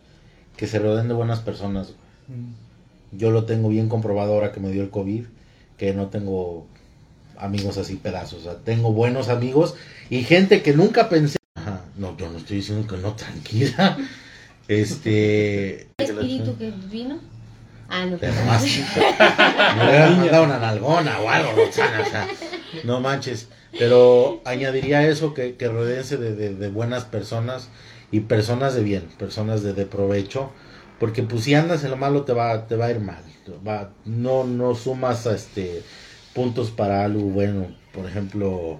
Speaker 3: que se rodeen de buenas personas.
Speaker 5: Mm.
Speaker 3: Yo lo tengo bien comprobado ahora que me dio el COVID, que no tengo amigos así pedazos. O sea, tengo buenos amigos y gente que nunca pensé. Ajá, no, yo no estoy diciendo que no, tranquila. Este.
Speaker 2: ¿El espíritu que vino? Ah, no.
Speaker 3: Pero más. Me hubieras mandado una nalgona o algo, Roxana, o sea, no manches. Pero añadiría eso, que, que rodeense de, de- de buenas personas y personas de bien, personas de, de provecho. Porque pues si andas en lo malo te va, te va a ir mal. Va, no, no sumas este puntos para algo bueno. Por ejemplo,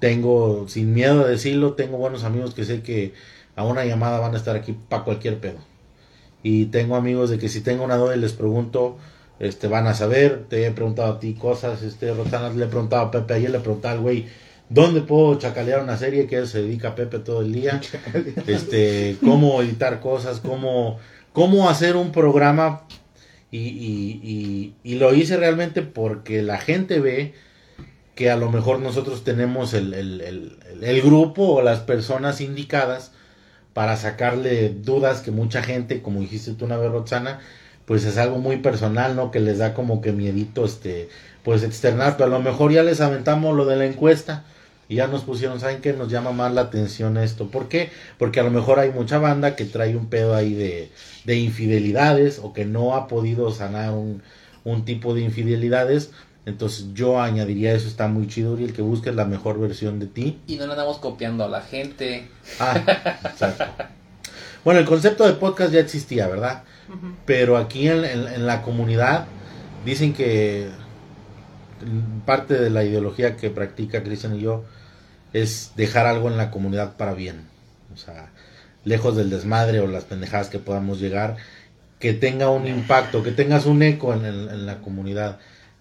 Speaker 3: tengo, sin miedo de decirlo, tengo buenos amigos que sé que a una llamada van a estar aquí para cualquier pedo. Y tengo amigos de que si tengo una duda y les pregunto, este, van a saber. Te he preguntado a ti cosas, este, Roxana, le he preguntado a Pepe, ayer le preguntaba al güey, ¿dónde puedo chacalear una serie? Que él se dedica a Pepe todo el día. este, cómo editar cosas, cómo, cómo hacer un programa. Y, y, y, y lo hice realmente porque la gente ve que a lo mejor nosotros tenemos el, el- el grupo o las personas indicadas para sacarle dudas que mucha gente, como dijiste tú una vez, Roxana, pues es algo muy personal, ¿no? Que les da como que miedito, este, pues externar, pero a lo mejor ya les aventamos lo de la encuesta y ya nos pusieron, ¿saben qué? Nos llama más la atención esto. ¿Por qué? Porque a lo mejor hay mucha banda que trae un pedo ahí de, de infidelidades o que no ha podido sanar un, un tipo de infidelidades. Entonces yo añadiría eso, está muy chido, Uriel, que busques la mejor versión de ti.
Speaker 4: Y no le andamos copiando a la gente.
Speaker 3: Ah, exacto. Bueno, el concepto de podcast ya existía, ¿verdad? Pero aquí en, en- en la comunidad dicen que parte de la ideología que practica Cristian y yo es dejar algo en la comunidad para bien. O sea, lejos del desmadre o las pendejadas que podamos llegar, que tenga un impacto, que tengas un eco en, en- en la comunidad.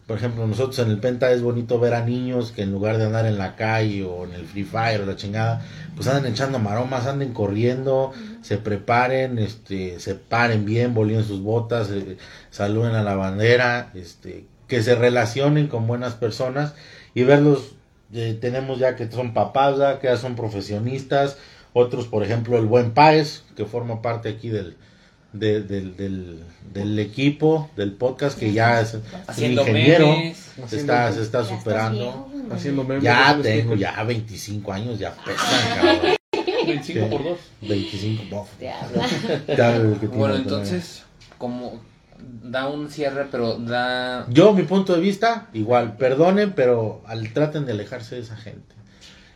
Speaker 3: Por ejemplo, nosotros en el Penta es bonito ver a niños que en lugar de andar en la calle o en el Free Fire o la chingada, pues anden echando maromas, anden corriendo, se preparen, este, se paren bien, bolíen sus botas, eh, saluden a la bandera, este, que se relacionen con buenas personas y verlos, eh, tenemos ya que son papás, ya que ya son profesionistas, otros, por ejemplo, el buen Páez, que forma parte aquí del, de- del, del, del equipo, del podcast, que ya es
Speaker 4: Haciendo
Speaker 3: ingeniero,
Speaker 4: memes.
Speaker 3: se está, se superando.
Speaker 5: Haciendo memes.
Speaker 3: Ya tengo ya 25 años, ya pesan, cabrón.
Speaker 7: 25
Speaker 3: Sí.
Speaker 7: por 2.
Speaker 3: 25, bof.
Speaker 4: Bueno, entonces, como da un cierre, pero da...
Speaker 3: Yo, mi punto de vista, igual, perdonen, pero al, traten de alejarse de esa gente.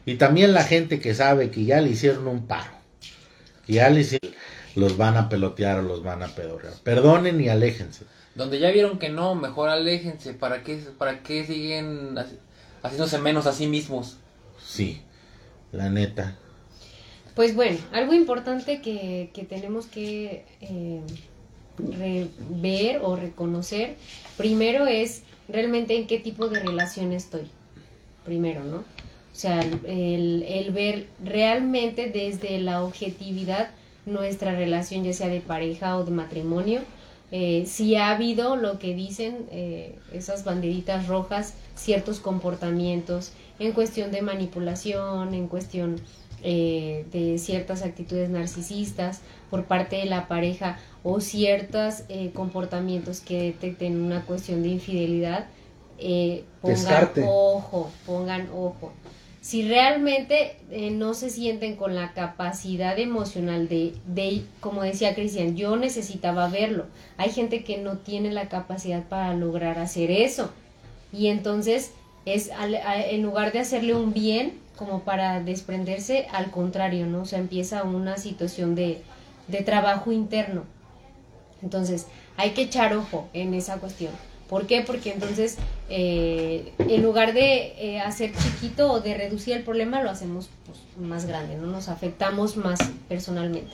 Speaker 3: Y también la gente que sabe que ya le hicieron un paro, que ya le hicieron, los van a pelotear o los van a pedorrear. Perdonen y aléjense.
Speaker 4: Donde ya vieron que no, mejor aléjense. ¿Para qué, para qué siguen haci- haciéndose menos a sí mismos?
Speaker 3: Sí, la neta.
Speaker 2: Pues bueno, algo importante que, que tenemos que eh, re- ver o reconocer, primero es realmente en qué tipo de relación estoy. Primero, ¿no? O sea, el, el ver realmente desde la objetividad nuestra relación, ya sea de pareja o de matrimonio, eh, si ha habido lo que dicen eh, esas banderitas rojas, ciertos comportamientos en cuestión de manipulación, en cuestión eh, de ciertas actitudes narcisistas por parte de la pareja o ciertos eh, comportamientos que detecten una cuestión de infidelidad, eh, pongan
Speaker 5: Descarte.
Speaker 2: ojo, pongan ojo. Si realmente eh, no se sienten con la capacidad emocional de, de, como decía Cristian, yo necesitaba verlo. Hay gente que no tiene la capacidad para lograr hacer eso. Y entonces es al- a- en lugar de hacerle un bien como para desprenderse, al contrario, ¿no? O sea, empieza una situación de, de trabajo interno. Entonces, hay que echar ojo en esa cuestión. ¿Por qué? Porque entonces, eh, en lugar de eh, hacer chiquito o de reducir el problema, lo hacemos pues, más grande, ¿no? Nos afectamos más personalmente.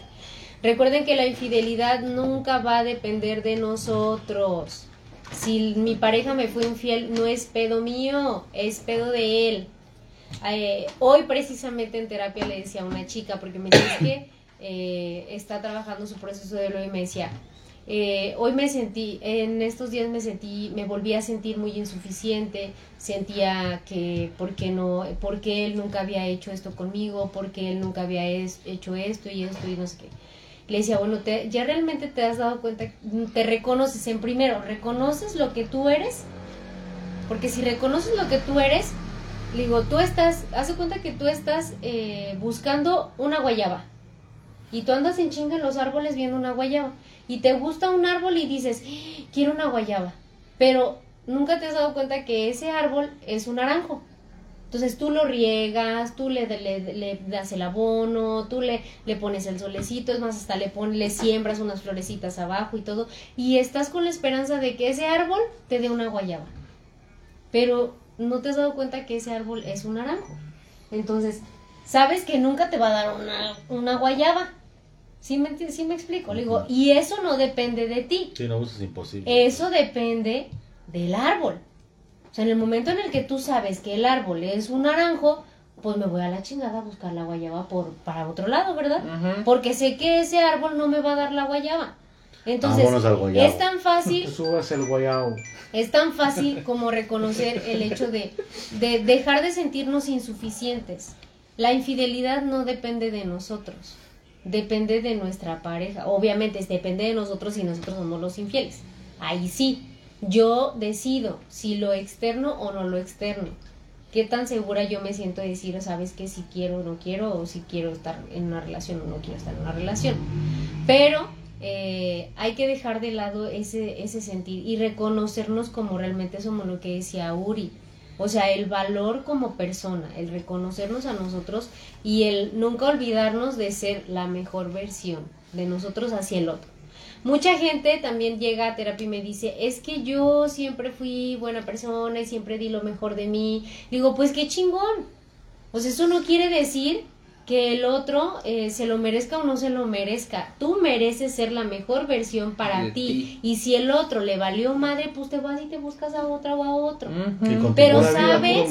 Speaker 2: Recuerden que la infidelidad nunca va a depender de nosotros. Si mi pareja me fue infiel, no es pedo mío, es pedo de él. Eh, hoy precisamente en terapia le decía a una chica, porque me dice que está trabajando su proceso de duelo y me decía, eh, hoy me sentí, en estos días me sentí, me volví a sentir muy insuficiente, sentía que, ¿por qué no? Porque él nunca había hecho esto conmigo, porque él nunca había hecho esto y esto y no sé qué. Le decía, bueno, te, ya realmente te has dado cuenta, te reconoces en primero, reconoces lo que tú eres, porque si reconoces lo que tú eres, le digo, tú estás, haz de cuenta que tú estás eh, buscando una guayaba. Y tú andas en chinga en los árboles viendo una guayaba. Y te gusta un árbol y dices, "Ah, quiero una guayaba. Pero nunca te has dado cuenta que ese árbol es un naranjo. Entonces tú lo riegas, tú le, das el abono, tú le, pones el solecito, es más, hasta le, pones, le siembras unas florecitas abajo y todo. Y estás con la esperanza de que ese árbol te dé una guayaba. Pero no te has dado cuenta que ese árbol es un naranjo. Entonces, sabes que nunca te va a dar una, una guayaba. ¿Sí me, enti- sí me explico? Le digo, y eso no depende de ti.
Speaker 3: Sí, no, eso es imposible.
Speaker 2: Eso depende del árbol. O sea, en el momento en el que tú sabes que el árbol es un naranjo, pues me voy a la chingada a buscar la guayaba por, para otro lado, ¿verdad? Porque sé que ese árbol no me va a dar la guayaba. Entonces,
Speaker 3: al guayabo.
Speaker 2: es tan fácil
Speaker 5: Subas el guayao.
Speaker 2: es tan fácil como reconocer el hecho de, de dejar de sentirnos insuficientes. La infidelidad no depende de nosotros, depende de nuestra pareja. Obviamente, depende de nosotros si nosotros somos los infieles. Ahí sí, yo decido si lo externo o no lo externo. ¿Qué tan segura yo me siento de decir, sabes que si quiero o no quiero, o si quiero estar en una relación o no quiero estar en una relación? Pero eh, hay que dejar de lado ese, ese sentir y reconocernos como realmente somos lo que decía Uri. O sea, el valor como persona, el reconocernos a nosotros y el nunca olvidarnos de ser la mejor versión de nosotros hacia el otro. Mucha gente también llega a terapia y me dice, es que yo siempre fui buena persona y siempre di lo mejor de mí. Digo, pues qué chingón. Pues eso no quiere decir que el otro eh, se lo merezca o no se lo merezca. Tú mereces ser la mejor versión para ti.
Speaker 4: ti.
Speaker 2: Y si el otro le valió madre, pues te vas y te buscas a otra o a otro.
Speaker 3: Y
Speaker 2: Pero sabes,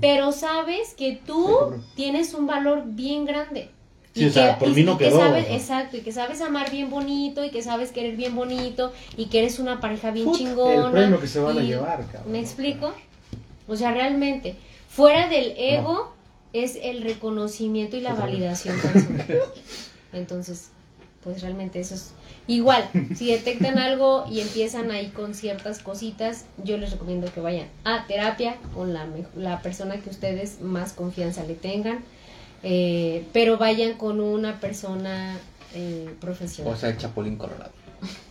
Speaker 2: pero sabes que tú
Speaker 5: Sí,
Speaker 2: tienes un valor bien grande.
Speaker 3: Sí, o sea, por mí no
Speaker 2: y que
Speaker 3: quedó,
Speaker 2: sabes-
Speaker 3: o sea.
Speaker 2: exacto, y que sabes amar bien bonito, y que sabes querer bien bonito, y que eres una pareja bien
Speaker 5: Puta,
Speaker 2: chingona.
Speaker 5: el premio que se van a
Speaker 2: y-
Speaker 5: llevar, cabrón.
Speaker 2: ¿Me explico? O sea, realmente, fuera del ego es el reconocimiento y la validación personal. Entonces, pues realmente eso es igual. Si detectan algo y empiezan ahí con ciertas cositas, yo les recomiendo que vayan a terapia con la, la persona que ustedes más confianza le tengan, eh, pero vayan con una persona eh, profesional.
Speaker 4: O sea, el Chapulín Colorado.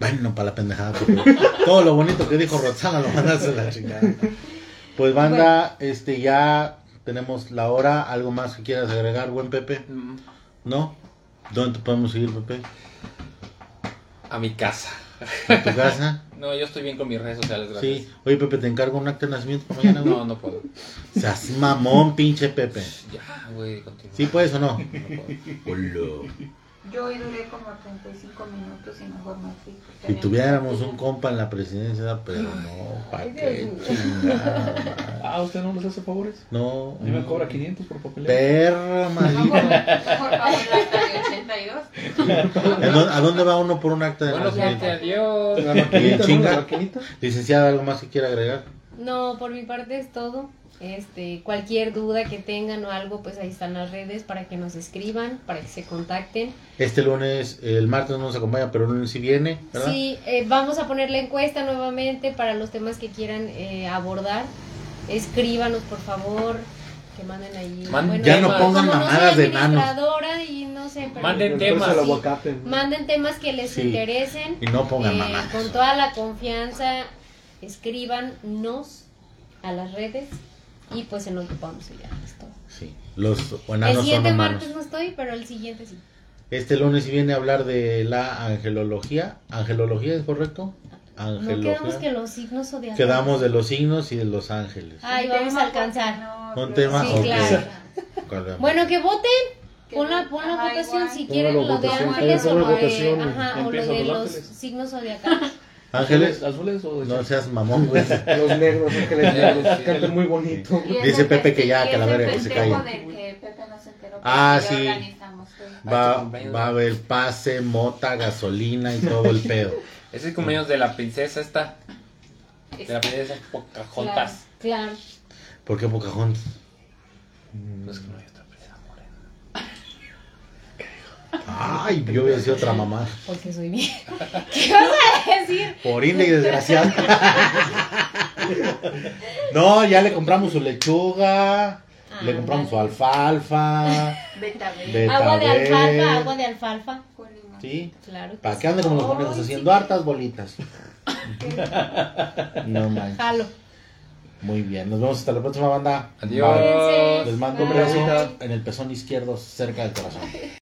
Speaker 3: Bueno, para la pendejada. porque todo lo bonito que dijo Roxana lo mandaste a la chingada. Pues banda, este ya tenemos la hora. ¿Algo más que quieras agregar, buen Pepe?
Speaker 4: Mm,
Speaker 3: ¿No? ¿Dónde te podemos seguir, Pepe?
Speaker 4: A mi casa.
Speaker 3: ¿En tu casa?
Speaker 4: No, yo estoy bien con mis redes sociales, gracias.
Speaker 3: Sí. Oye, Pepe, te encargo un acta de nacimiento para mañana.
Speaker 4: No, no puedo.
Speaker 3: Seas mamón, pinche Pepe.
Speaker 4: Ya, güey, continúa.
Speaker 3: ¿Sí puedes o no?
Speaker 4: No puedo.
Speaker 3: Hola.
Speaker 6: Yo hoy duré como 35 minutos y mejor me fui.
Speaker 3: Si tuviéramos un compa en la presidencia, pero no, ¿para qué chingada?
Speaker 7: Ah, ¿usted no nos hace favores?
Speaker 3: No.
Speaker 7: A mí me cobra 500 por papeleo.
Speaker 3: Perra,
Speaker 6: 82.
Speaker 3: ¿A dónde, va uno por un acta de nacimiento?
Speaker 4: adiós.
Speaker 3: Licenciada, ¿algo más que quiera agregar?
Speaker 2: No, por mi parte es todo. Este, cualquier duda que tengan o algo, pues ahí están las redes para que nos escriban, para que se contacten.
Speaker 3: Este lunes, el martes no nos acompaña, pero el lunes sí viene, ¿verdad?
Speaker 2: Sí, eh, vamos a poner la encuesta nuevamente para los temas que quieran eh, abordar. Escríbanos, por favor, que manden ahí.
Speaker 4: Manden
Speaker 3: Ya no pongan mamadas de
Speaker 2: administradora y no sé, pero
Speaker 4: Manden temas.
Speaker 2: manden temas que les
Speaker 3: Sí.
Speaker 2: interesen.
Speaker 3: Y no pongan
Speaker 2: Eh,
Speaker 3: mamadas.
Speaker 2: Con toda la confianza, escríbanos a las redes y pues en lo que podamos ayudar. es todo.
Speaker 3: Sí, los
Speaker 2: El
Speaker 3: enanos son
Speaker 2: siguiente
Speaker 3: humanos.
Speaker 2: martes no estoy, pero el siguiente sí.
Speaker 3: Este lunes viene a hablar de la angelología. ¿Angelología es correcto?
Speaker 2: No
Speaker 3: Angelología.
Speaker 2: quedamos que los signos zodiacales.
Speaker 3: Quedamos de los signos y de los ángeles.
Speaker 2: Ay, vamos a alcanzar.
Speaker 6: no-
Speaker 3: Un tema,
Speaker 2: Sí,
Speaker 3: ok.
Speaker 2: claro. Bueno, que voten. Pon la, pon la
Speaker 6: Ajá,
Speaker 2: votación
Speaker 6: igual.
Speaker 2: si quieren lo de
Speaker 5: votación,
Speaker 2: ángeles o lo de,
Speaker 5: votación.
Speaker 2: ajá, o lo de
Speaker 7: los
Speaker 2: los
Speaker 7: ángeles.
Speaker 2: signos zodiacales.
Speaker 3: Ángeles,
Speaker 7: ¿Azules o de
Speaker 3: no seas mamón, güey.
Speaker 5: Los negros, ángeles negros, cantan muy bonito.
Speaker 3: Dice
Speaker 6: el
Speaker 3: Pepe que ya, que la verga, que se calle.
Speaker 6: del que Pepe no se enteró,
Speaker 3: Ah, sí.
Speaker 6: organizamos.
Speaker 3: Va, va a haber pase, mota, gasolina y todo el pedo.
Speaker 4: Ese es cumpleaños de la princesa esta. De la princesa Pocahontas.
Speaker 2: Claro.
Speaker 3: ¿Por qué Pocahontas?
Speaker 4: No es que no hay otra princesa morena.
Speaker 3: Ay, yo voy a decir otra mamá.
Speaker 2: Porque soy bien. ¿Qué vas a decir?
Speaker 3: Por y desgraciado. No, ya le compramos su lechuga, le
Speaker 2: Ah,
Speaker 3: compramos su alfalfa.
Speaker 6: Betabel
Speaker 3: Betabel.
Speaker 2: Agua de alfalfa, agua de alfalfa.
Speaker 3: Sí,
Speaker 2: Claro.
Speaker 3: para que ande como los conejos
Speaker 2: Ay,
Speaker 3: haciendo
Speaker 2: sí.
Speaker 3: hartas bolitas. No manches.
Speaker 2: Jalo.
Speaker 3: Muy bien, nos vemos hasta la próxima banda.
Speaker 4: Adiós.
Speaker 3: Bye. Les mando un beso en el pezón izquierdo cerca del corazón.